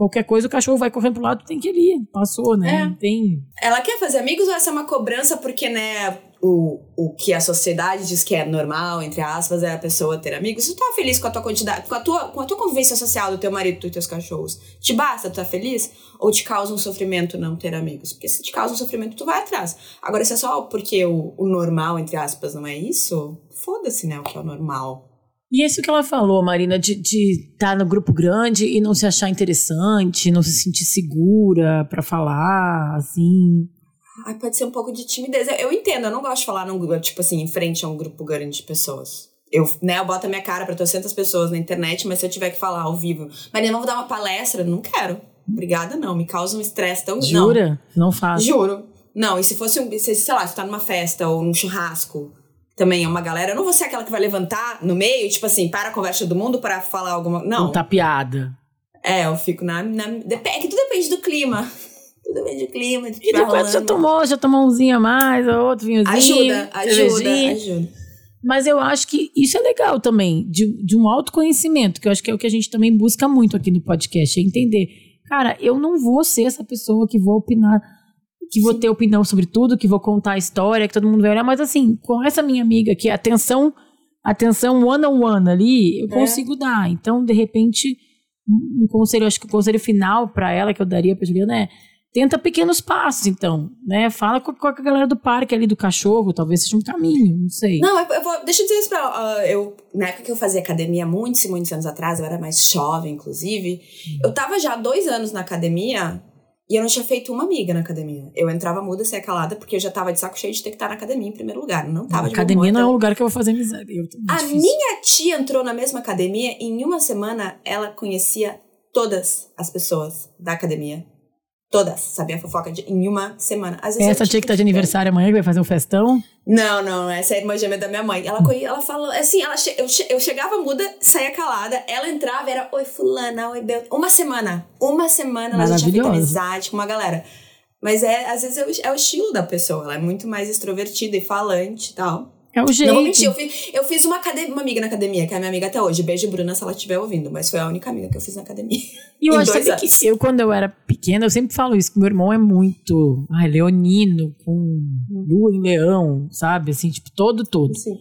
S1: qualquer coisa o cachorro vai correndo pro lado, tem que ir ali. Passou, né?
S2: É.
S1: Tem.
S2: Ela quer fazer amigos ou essa é uma cobrança porque, né, o, o que a sociedade diz que é normal, entre aspas, é a pessoa ter amigos? Tu tá feliz com a tua quantidade, com a tua, com a tua convivência social do teu marido, dos teus cachorros? Te basta, tu tá feliz? Ou te causa um sofrimento não ter amigos? Porque se te causa um sofrimento, tu vai atrás. Agora, se é só porque o, o normal, entre aspas, não é isso, foda-se, né, o que é o normal.
S1: E isso que ela falou, Marina, de estar no grupo grande e não se achar interessante, não se sentir segura pra falar, assim.
S2: Ai, pode ser um pouco de timidez. Eu, eu entendo, eu não gosto de falar num, tipo assim, em frente a um grupo grande de pessoas. Eu, né, eu boto a minha cara pra 300 pessoas na internet, mas se eu tiver que falar ao vivo, Marina, vou dar uma palestra? Não quero. Obrigada, não. Me causa um estresse tão...
S1: Jura? Não,
S2: Não,
S1: faz.
S2: juro. Não, e se fosse, um, se, sei lá, se tá numa festa ou num churrasco, também é uma galera, eu não vou ser aquela que vai levantar no meio, tipo assim, para a conversa do mundo para falar alguma... Não.
S1: Não tá piada.
S2: É, eu fico na... na é que tudo depende do clima. Tudo depende do clima.
S1: E
S2: tiver
S1: depois já tomou, já tomou umzinho a mais, outro vinhozinho.
S2: Ajuda, ajuda, ajuda.
S1: Mas eu acho que isso é legal também, de, de um autoconhecimento, que eu acho que é o que a gente também busca muito aqui no podcast, é entender. Cara, eu não vou ser essa pessoa que vou opinar, que vou ter opinião sobre tudo, que vou contar a história, que todo mundo vai olhar, mas assim, com essa minha amiga que é atenção, atenção one on one ali, eu
S2: É.
S1: consigo dar. Então, de repente, um conselho, acho que o conselho final pra ela que eu daria pra Juliana é tenta pequenos passos, então, né? Fala com, com a galera do parque ali do cachorro, talvez seja um caminho, não sei.
S2: Não, eu, eu vou, deixa eu dizer isso pra ela. Ah, eu, na época que eu fazia academia, muitos e muitos anos atrás, eu era mais jovem, inclusive. Eu tava já há dois anos na academia e eu não tinha feito uma amiga na academia. Eu entrava muda, saia calada, porque eu já tava de saco cheio de ter que estar na academia em primeiro lugar. Eu Não tava de bom
S1: academia
S2: humor,
S1: não é
S2: então-
S1: um lugar que eu vou fazer amizade.
S2: A
S1: difícil.
S2: minha tia entrou na mesma academia e em uma semana ela conhecia todas as pessoas da academia. Todas, sabia fofoca de, em uma semana. Às vezes
S1: Essa tia que tá de
S2: tipo,
S1: aniversário amanhã, que vai fazer um festão.
S2: Não, não, essa é a irmã gêmea da minha mãe. Ela, conhe- ela falou, assim, ela che- eu, che- eu chegava muda, saía calada, ela entrava, era oi fulana, oi Bel. Uma semana, uma semana ela já tinha feito amizade com uma galera. Mas é, às vezes é o, é o estilo da pessoa. Ela é muito mais extrovertida e falante e tal.
S1: É o jeito.
S2: Não vou mentir, eu fiz, eu fiz uma, academia, uma amiga na academia, que é a minha amiga até hoje. Beijo, Bruna, se ela estiver ouvindo. Mas foi a única amiga que eu fiz na academia.
S1: E eu acho que eu, quando eu era pequena, eu sempre falo isso, que meu irmão é muito ai, leonino, com lua em leão, sabe? Assim, tipo, todo, todo.
S2: Sim.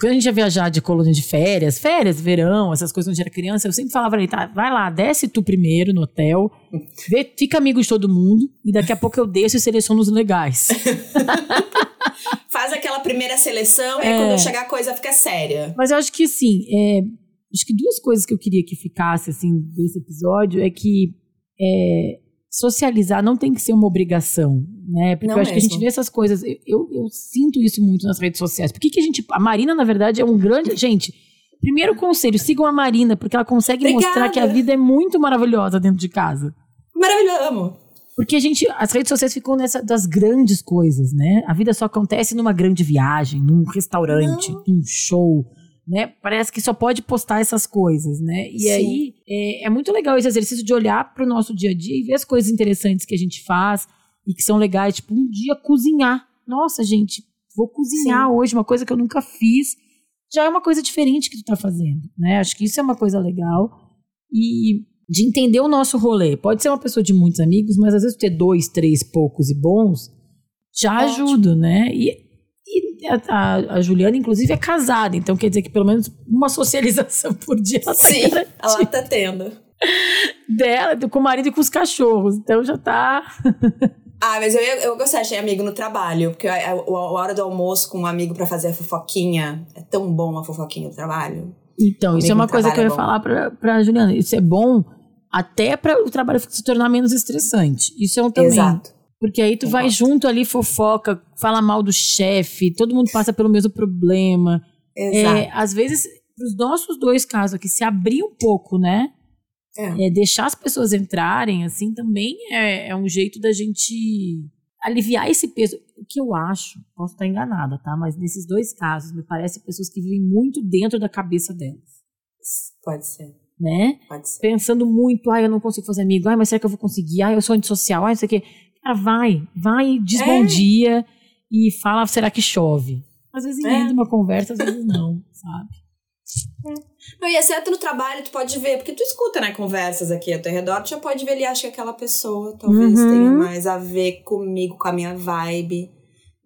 S1: Quando a gente ia viajar de colônia de férias, férias, verão, essas coisas quando a gente era criança, eu sempre falava ele, tá, vai lá, desce tu primeiro no hotel, vê, fica amigo de todo mundo, e daqui a pouco eu desço e seleciono os legais.
S2: Faz aquela primeira seleção e
S1: É.
S2: aí quando chegar a coisa fica séria.
S1: Mas eu acho que, assim, é, acho que duas coisas que eu queria que ficasse, assim, desse episódio é que é, socializar não tem que ser uma obrigação, né? Porque
S2: Não
S1: eu acho que a gente
S2: mesmo.
S1: vê essas coisas, eu, eu, eu sinto isso muito nas redes sociais. Por que, que a gente. A Marina, na verdade, é um grande. Gente, primeiro conselho, sigam a Marina, porque ela consegue
S2: Obrigada.
S1: mostrar que a vida é muito maravilhosa dentro de casa.
S2: Maravilhoso, amo.
S1: Porque a gente, as redes sociais ficam nessa das grandes coisas, né? A vida só acontece numa grande viagem, num restaurante, num show, né? Parece que só pode postar essas coisas, né? E
S2: Sim.
S1: aí é, é muito legal esse exercício de olhar para o nosso dia a dia e ver as coisas interessantes que a gente faz e que são legais, tipo um dia cozinhar. Nossa, gente, vou cozinhar hoje, uma coisa que eu nunca fiz. Já é uma coisa diferente que tu tá fazendo, né? Acho que isso é uma coisa legal. E de entender o nosso rolê. Pode ser uma pessoa de muitos amigos, mas às vezes ter dois, três, poucos e bons já ajuda, né? E, e a, a- Juliana, inclusive, é casada, então quer dizer que pelo menos uma socialização por dia ela
S2: Sim,
S1: garantida
S2: ela tá tendo.
S1: dela, com o marido e com os cachorros. Então já tá.
S2: Ah, mas eu, eu gostei de ter amigo no trabalho, porque a, a, a hora do almoço com um amigo pra fazer a fofoquinha, é tão bom a fofoquinha do trabalho.
S1: Então, isso é uma coisa que eu ia
S2: é
S1: falar pra, pra Juliana. Isso é bom até para o trabalho se tornar menos estressante. Isso é um também.
S2: Exato.
S1: Porque aí tu vai junto ali, fofoca, fala mal do chefe, todo mundo passa pelo mesmo problema.
S2: Exato.
S1: É, às vezes, pros nossos dois casos aqui, se abrir um pouco, né?
S2: É.
S1: É, deixar as pessoas entrarem, assim, também é, é um jeito da gente aliviar esse peso. O que eu acho, posso estar enganada, tá? Mas nesses dois casos, me parece pessoas que vivem muito dentro da cabeça delas,
S2: Pode ser,
S1: né?
S2: pode ser.
S1: Pensando muito, ai, eu não consigo fazer amigo, ai, mas será que eu vou conseguir? Ai, eu sou antissocial, ai, não sei o quê. Cara, vai, vai, diz
S2: É.
S1: bom dia e fala, será que chove? Às vezes
S2: É.
S1: uma conversa, às vezes não, sabe?
S2: Não, e exceto no trabalho, tu pode ver, porque tu escuta, né, conversas aqui ao teu redor, tu já pode ver ali, acha que aquela pessoa talvez
S1: Uhum.
S2: tenha mais a ver comigo, com a minha vibe.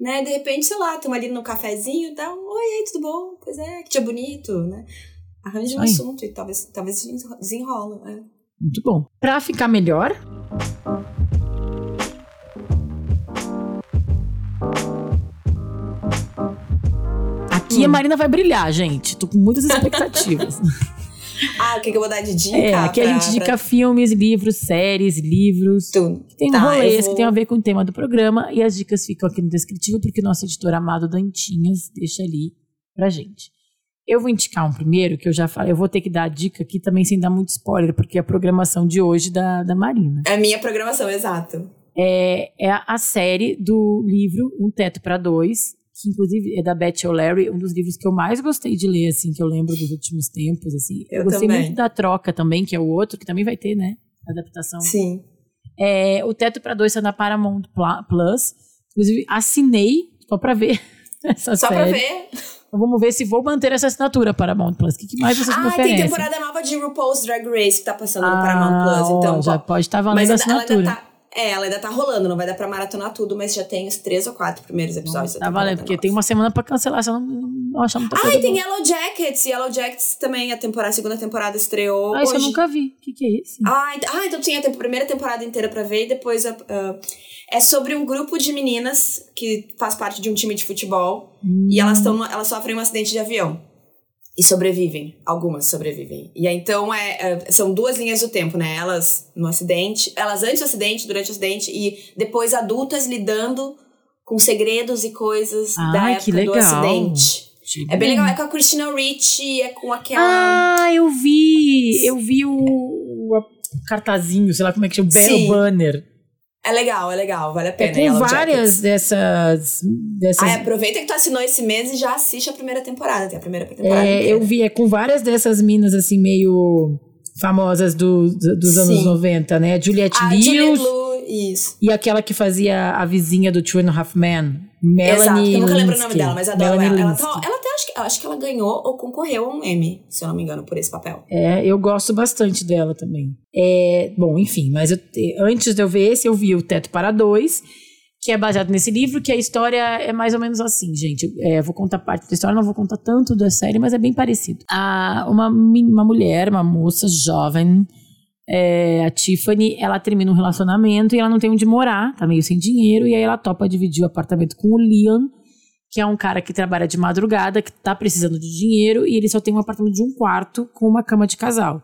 S2: Né, de repente, sei lá, estamos ali no cafezinho, dá um oi, aí, tudo bom? Pois é, que dia bonito, né? Arranja um
S1: Aí.
S2: assunto e talvez, talvez desenrola. É.
S1: Muito bom. Pra ficar melhor, aqui
S2: Hum.
S1: a Marina vai brilhar, gente. Tô com muitas expectativas.
S2: Ah, o que, que eu vou dar de dica?
S1: é, aqui a
S2: pra-
S1: gente indica
S2: pra
S1: filmes, livros, séries, livros.
S2: tu?
S1: Tem
S2: Tá,
S1: rolês
S2: vou-
S1: que tem a ver com o tema do programa e as dicas ficam aqui no descritivo porque nosso editor amado Dantinhas deixa ali pra gente. Eu vou indicar um primeiro que eu já falei, eu vou ter que dar a dica aqui também sem dar muito spoiler, porque é a programação de hoje da, da Marina.
S2: É a minha programação, exato.
S1: É, é a série do livro Um Teto para Dois, que inclusive é da Beth O'Leary, um dos livros que eu mais gostei de ler, assim, que eu lembro dos últimos tempos, assim.
S2: Eu
S1: gostei
S2: também.
S1: muito da Troca também, que é o outro, que também vai ter, né, adaptação.
S2: Sim.
S1: É, o Teto para Dois está na Paramount Plus. Inclusive, assinei só para ver essa
S2: Só
S1: série.
S2: pra ver.
S1: Então, vamos ver se vou manter essa assinatura Paramount Plus. O que, que mais vocês me
S2: Ah,
S1: oferecem?
S2: tem temporada nova de RuPaul's Drag Race que tá passando no
S1: Ah,
S2: Paramount Plus. Então,
S1: ó, já pode estar valendo
S2: mas
S1: a
S2: ainda- ela ainda
S1: assinatura.
S2: tá. É, ela ainda tá rolando, não vai dar pra maratonar tudo, mas já tem os três ou quatro primeiros episódios.
S1: Tá valendo, porque
S2: nova.
S1: tem uma semana para cancelar, se eu não, não achar muita
S2: Ah, e tem. Yellow Jackets. Yellow Jackets também, a, temporada, a segunda temporada estreou.
S1: Ah, isso eu
S2: hoje.
S1: nunca vi. O que, que é isso?
S2: Ah, ent- ah, então tinha a tem- primeira temporada inteira pra ver e depois a- a- é sobre um grupo de meninas que faz parte de um time de futebol e elas estão elas sofrem um acidente de avião e sobrevivem, algumas sobrevivem. E aí, então é, é- são duas linhas do tempo, né? Elas no acidente, elas antes do acidente, durante o acidente e depois adultas lidando com segredos e coisas da
S1: Ai,
S2: época
S1: que
S2: do acidente. É bem legal, é com a Christina Ricci, é com aquela
S1: Ah, eu vi! Eu vi o, o cartazinho, sei lá como é que chama, o
S2: Sim.
S1: Banner.
S2: É legal, é legal, vale a
S1: É
S2: pena.
S1: com
S2: Yellow
S1: várias
S2: Jackets.
S1: dessas. dessas
S2: Ai, aproveita que tu assinou esse mês e já assiste a primeira temporada. Tem a primeira temporada.
S1: é,
S2: inteira.
S1: eu vi, é com várias dessas minas assim, meio famosas do- do- dos anos
S2: Sim.
S1: 90, né? Juliette
S2: A
S1: Lewis.
S2: Juliette Isso.
S1: E aquela que fazia a vizinha do Two and a Half Men,
S2: Exato,
S1: Melanie
S2: eu nunca lembro o nome
S1: Linsky.
S2: dela, mas adoro
S1: Melanie
S2: ela. Ela,
S1: Linsky.
S2: tá- ela até acho que, acho que ela ganhou ou concorreu a um Emmy, se eu não me engano, por esse papel.
S1: É, eu gosto bastante dela também. É, bom, enfim, mas eu- antes de eu ver esse, eu vi o Teto para Dois, que é baseado nesse livro, que a história é mais ou menos assim, gente. É, vou contar parte da história, não vou contar tanto da série, mas é bem parecido. A, uma, mi- uma mulher, uma moça jovem, é, a Tiffany, ela termina um relacionamento e ela não tem onde morar, tá meio sem dinheiro, e aí ela topa dividir o apartamento com o Leon, que é um cara que trabalha de madrugada, que tá precisando de dinheiro, e ele só tem um apartamento de um quarto com uma cama de casal.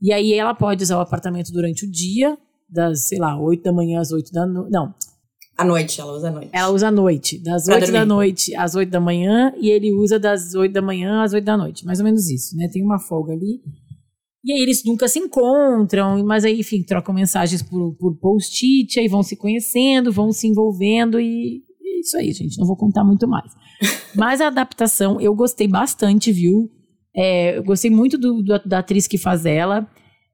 S1: E aí ela pode usar o apartamento durante o dia, das, sei lá, 8 da manhã às 8 da noite. Não,
S2: À noite, ela usa à noite.
S1: ela usa à noite, das
S2: Pra
S1: 8 da noite às 8 da manhã, e ele usa das 8 da manhã às 8 da noite. Mais ou menos isso, né? Tem uma folga ali. E aí eles nunca se encontram, mas aí, enfim, trocam mensagens por, por post-it, aí vão se conhecendo, vão se envolvendo e é isso aí, gente. Não vou contar muito mais. Mas a adaptação, eu gostei bastante, viu? É, eu gostei muito do, do- da atriz que faz ela,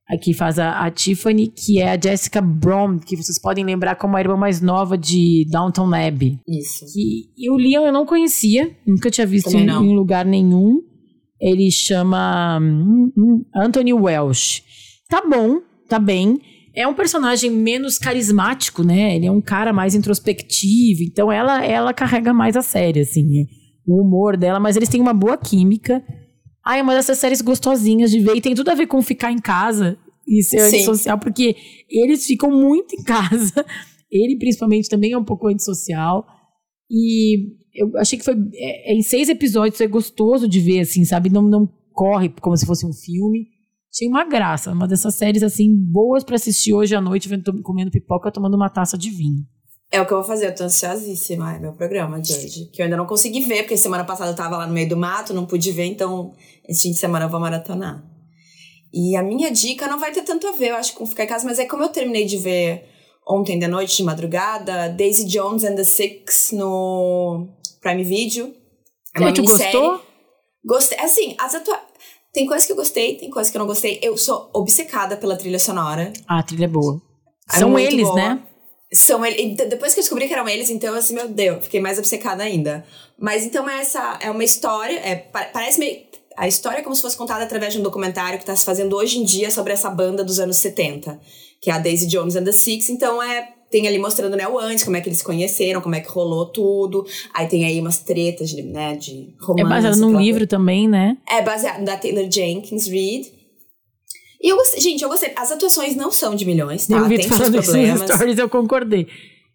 S1: a que faz a, a Tiffany, que é a Jessica Brom, que vocês podem lembrar como a irmã mais nova de Downton Abbey.
S2: Isso.
S1: Que, e o Leon eu não conhecia, nunca tinha visto em, em lugar nenhum. Ele chama hum, hum, Anthony Welsh. Tá bom, tá bem. É um personagem menos carismático, né? Ele é um cara mais introspectivo, então ela ela carrega mais a série, assim, né? o humor dela, mas eles têm uma boa química. Ah, é uma dessas séries gostosinhas de ver e tem tudo a ver com ficar em casa e ser
S2: Sim.
S1: antissocial, porque eles ficam muito em casa. Ele, principalmente, também é um pouco antissocial. E eu achei que foi. é, é, em seis episódios é gostoso de ver, assim, sabe? Não, não corre como se fosse um filme. Achei uma graça. Uma dessas séries, assim, boas pra assistir hoje à noite, vendo, comendo pipoca, tomando uma taça de vinho.
S2: É o que eu vou fazer, eu tô ansiosíssima, é meu programa de hoje. Que eu ainda não consegui ver, porque semana passada eu tava lá no meio do mato, não pude ver, então esse fim de semana eu vou maratonar. E a minha dica não vai ter tanto a ver, eu acho, com ficar em casa, mas é como eu terminei de ver ontem de noite, de madrugada, Daisy Jones and the Six no Prime Video. É
S1: E aí, tu
S2: minissérie.
S1: gostou?
S2: Gostei. Assim, as atua... tem coisas que eu gostei, tem coisas que eu não gostei. Eu sou obcecada pela trilha sonora.
S1: Ah, a trilha é boa.
S2: É
S1: São eles,
S2: boa.
S1: né?
S2: São eles. e de- Depois que eu descobri que eram eles, então, assim, meu Deus, fiquei mais obcecada ainda. Mas então essa é uma história. É, pa- parece meio. A história é como se fosse contada através de um documentário que está se fazendo hoje em dia sobre essa banda dos anos 70, que é a Daisy Jones and the Six. Então é. Tem ali mostrando, né, o antes, como é que eles se conheceram, como é que rolou tudo. Aí tem aí umas tretas, de, né, de romance.
S1: É baseado num livro também, né?
S2: é baseado da Taylor Jenkins Reid. E eu gostei, gente, eu gostei. As atuações não são de milhões, tá?
S1: eu vi
S2: Tem seus problemas.
S1: stories, eu concordei.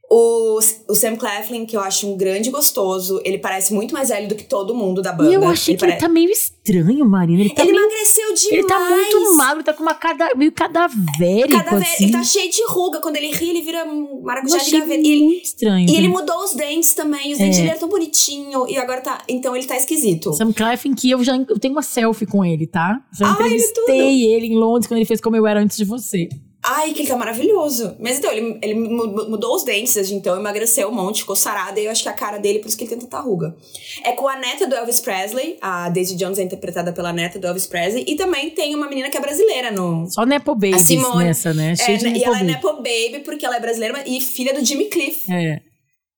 S2: O, o Sam Claflin, que eu acho um grande gostoso, ele parece muito mais velho do que todo mundo da banda.
S1: E eu achei que ele
S2: pare-
S1: tá meio estranho, Marina. Ele tá,
S2: Ele
S1: meio,
S2: emagreceu demais.
S1: ele tá muito magro, tá com uma cada, meio cadavérico,
S2: Cada vez,
S1: assim.
S2: Ele tá cheio de ruga. Quando ele ri, ele vira maracujá de gaveta. E ele,
S1: muito estranho.
S2: e ele mudou os dentes também. Os dentes
S1: É.
S2: dele eram tão bonitinho. E agora tá. Então ele tá esquisito.
S1: Sam Claflin, que eu já eu tenho uma selfie com ele, tá? Já
S2: Ai,
S1: entrevistei ele em Londres quando ele fez Como Eu Era Antes de Você.
S2: Ai, que ele tá maravilhoso. Mas então, ele, ele mu- mudou os dentes desde então, emagreceu um monte, ficou sarado. E eu acho que a cara dele, por isso que ele tem tanta ruga. É com a neta do Elvis Presley. A Daisy Jones é interpretada pela neta do Elvis Presley. E também tem uma menina que é brasileira no...
S1: Só Nepo
S2: Simone.
S1: nessa, né? Cheio
S2: É,
S1: de
S2: né, e
S1: Nepo
S2: ela é
S1: Baby.
S2: Nepo Baby porque ela é brasileira e filha do Jimmy Cliff.
S1: É.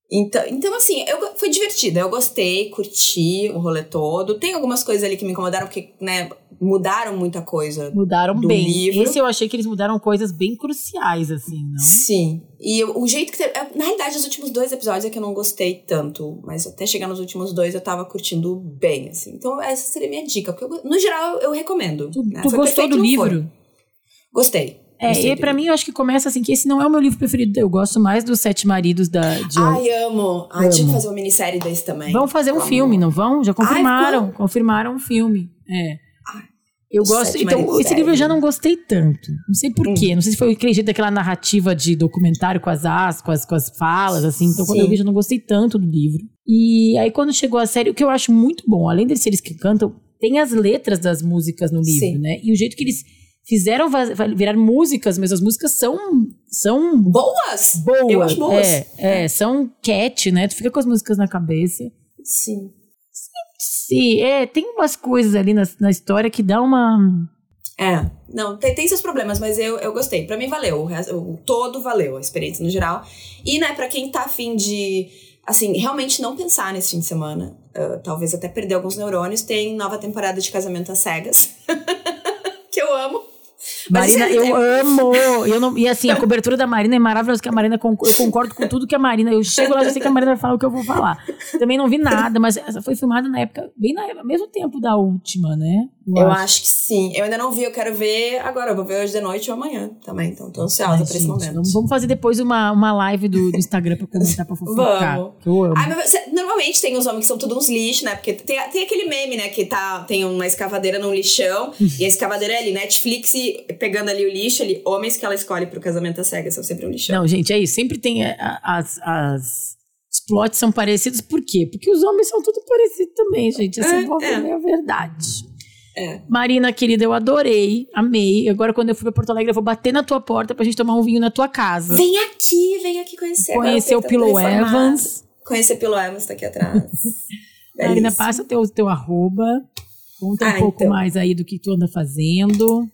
S2: Então, então assim, eu, foi divertido. Eu gostei, curti o rolê todo. Tem algumas coisas ali que me incomodaram, porque, né, mudaram muita coisa.
S1: Mudaram
S2: Do
S1: bem.
S2: livro.
S1: Esse eu achei que eles mudaram coisas bem cruciais, assim, não?
S2: Sim. E eu- o jeito que. eu- Na realidade, os últimos dois episódios é que eu não gostei tanto. Mas até chegar nos últimos dois eu tava curtindo bem, assim. Então, essa seria a minha dica. Porque, eu no geral, eu, eu recomendo.
S1: Tu,
S2: né?
S1: tu gostou
S2: perfeito,
S1: do
S2: não foi?
S1: livro?
S2: Gostei.
S1: É,
S2: Gostei
S1: e
S2: livro.
S1: mim eu acho que começa assim, que esse não é o meu livro preferido. Eu gosto mais dos Sete Maridos da de
S2: Ai, amo. Ai, tinha que fazer uma minissérie desse também.
S1: Vão fazer um
S2: Amo.
S1: filme, não vão? Já confirmaram,
S2: ficou?
S1: confirmaram um filme. É. Eu
S2: os
S1: gosto.
S2: Sete
S1: Então, esse livro eu já não gostei tanto. Não sei por quê. Não sei se foi aquele jeito daquela narrativa de documentário com as as, com as, falas, assim. Então, quando
S2: Sim.
S1: eu vi, já não gostei tanto do livro. E aí, quando chegou a série, o que eu acho muito bom, além deles seres que cantam, tem as letras das músicas no livro,
S2: Sim.
S1: né? E o jeito que eles fizeram virar músicas, mas as músicas são, são
S2: Boas!
S1: boas.
S2: Eu acho boas.
S1: É, é, são cat, né? Tu fica com as músicas na cabeça.
S2: Sim.
S1: Sim, é, tem umas coisas ali na, na história que dá uma.
S2: É, não, tem, tem seus problemas, mas eu, eu gostei. Pra mim valeu, o, resto- o todo valeu, a experiência no geral. E, né, pra quem tá afim de, assim, realmente não pensar nesse fim de semana, ah, talvez até perder alguns neurônios, tem nova temporada de Casamento às Cegas, que eu amo.
S1: Marina,
S2: é-
S1: eu amo. Eu não, e assim, a cobertura da Marina é maravilhosa, que a Marina, eu concordo com tudo que a Marina. Eu chego lá, já sei que a Marina vai falar o que eu vou falar. Também não vi nada, mas essa foi filmada na época, bem na, ao mesmo tempo da última, né?
S2: Eu acho que sim. Eu ainda não vi, eu quero ver agora. Eu vou ver hoje de noite ou amanhã também. Então tô ansiosa
S1: Ai,
S2: pra esse
S1: gente,
S2: momento.
S1: Vamos, fazer depois uma, uma live do, do Instagram pra comentar, pra fofocar.
S2: Vamos.
S1: Eu amo.
S2: Ai, mas normalmente tem uns homens que são todos uns lixos, né? Porque tem, tem aquele meme, né? Que tá, tem uma escavadeira num lixão. e a escavadeira é ali, Netflix e pegando ali o lixo, ali, homens que ela escolhe pro casamento às cegas são sempre um lixão.
S1: Não, gente, é isso. Sempre tem é, as, as. Os plots são parecidos, por quê? Porque os homens são tudo parecidos também, gente. Essa
S2: É,
S1: é,
S2: é.
S1: é a verdade.
S2: É.
S1: Marina, querida, eu adorei, amei. Agora, quando eu for pra Porto Alegre, eu vou bater na tua porta pra gente tomar um vinho na tua casa.
S2: Vem aqui, vem aqui conhecer.
S1: Conhecer o Pillow. Evans.
S2: Conhecer o Pillow Evans, tá aqui atrás.
S1: Marina, passa teu, teu arroba. Conta um
S2: Ah,
S1: pouco
S2: então.
S1: mais aí do que tu anda fazendo.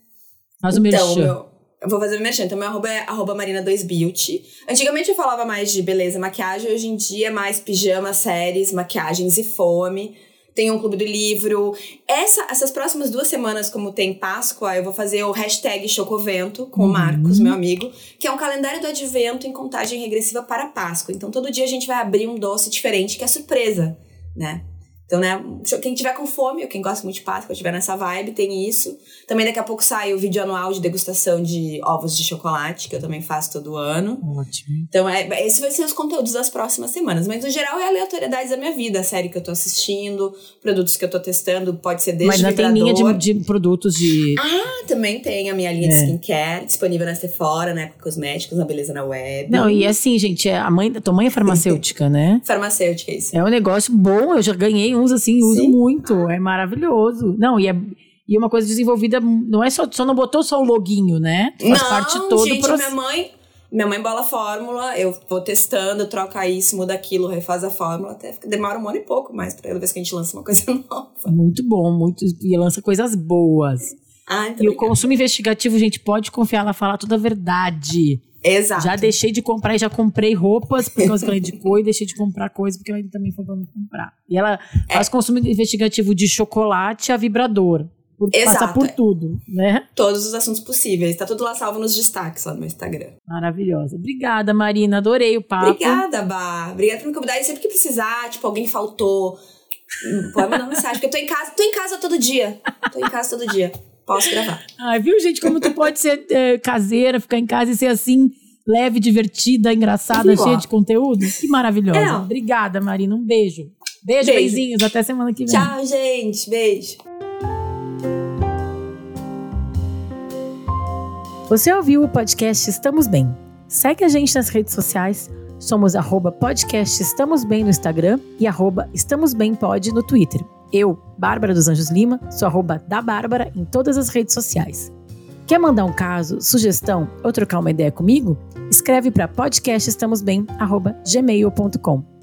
S1: Faz o
S2: Então, meu, eu vou fazer o merchan. Então, meu arroba é arroba marina2beauty. Antigamente eu falava mais de beleza maquiagem. Hoje em dia é mais pijama, séries, maquiagens e fome. Tem um clube do livro. Essa, essas próximas duas semanas, como tem Páscoa, eu vou fazer o hashtag Chocovento com o
S1: Uhum.
S2: Marcos, meu amigo, que é um calendário do advento em contagem regressiva para Páscoa. Então, todo dia a gente vai abrir um doce diferente, que é surpresa, né? Então, né, quem tiver com fome, ou quem gosta muito de Páscoa, estiver nessa vibe, tem isso. Também daqui a pouco sai o vídeo anual de degustação de ovos de chocolate, que eu também faço todo ano.
S1: Ótimo.
S2: Então, é, esses vão ser os conteúdos das próximas semanas. Mas, no geral, é aleatoriedades da minha vida. A série que eu tô assistindo, produtos que eu tô testando, pode ser desde
S1: Mas ainda tem linha de, de produtos de.
S2: Ah, também tem a minha linha de
S1: É.
S2: skincare, disponível na Sephora, né, com cosméticos, na Beleza na Web.
S1: Não, e assim, gente, é a mãe, tua mãe é farmacêutica, né?
S2: Farmacêutica, é isso.
S1: É um negócio bom, eu já ganhei uns assim, uso
S2: Sim.
S1: muito, é maravilhoso. Não, e é e uma coisa desenvolvida, não é só, só não botou só o loguinho, né? Faz
S2: Não,
S1: parte todo
S2: gente,
S1: o processo.
S2: minha mãe... Minha mãe bola a fórmula, eu vou testando, troca isso, muda aquilo, refaz a fórmula, até fica- demora um ano e pouco mais pra cada vez que a gente lança uma coisa nova.
S1: Muito bom, muito, e lança coisas boas.
S2: Ah, então
S1: E o consumo investigativo, gente, pode confiar, ela fala toda a verdade.
S2: Exato.
S1: Já deixei de comprar e já comprei roupas por causa que ela indicou e deixei de comprar coisas porque ela também foi pra me comprar. E ela
S2: É.
S1: faz consumo investigativo de chocolate a vibrador. Por, passa
S2: Exato,
S1: por
S2: é.
S1: tudo, né?
S2: Todos os assuntos possíveis. Tá tudo lá salvo nos destaques lá no meu Instagram.
S1: Maravilhosa. Obrigada, Marina. Adorei o papo.
S2: Obrigada, Bá. Obrigada por me convidar. E sempre que precisar, tipo, alguém faltou, hum, pode mandar mensagem. Porque eu tô em casa, tô em casa todo dia. Tô em casa todo dia. Posso gravar.
S1: Ai, viu, gente, como tu pode ser eh, caseira, ficar em casa e ser assim, leve, divertida, engraçada, cheia de conteúdo? Que maravilhosa.
S2: É.
S1: Obrigada, Marina. Um beijo. Beijo,
S2: Beijo.
S1: beijinhos. Até semana que vem.
S2: Tchau, gente. Beijo.
S1: Você ouviu o podcast Estamos Bem? Segue a gente nas redes sociais. Somos arroba podcast Estamos Bem no Instagram e arroba Estamos Bem Pod no Twitter. Eu, Bárbara dos Anjos Lima, sou arroba da Bárbara em todas as redes sociais. Quer mandar um caso, sugestão ou trocar uma ideia comigo? Escreve para podcastestamosbem@gmail.com.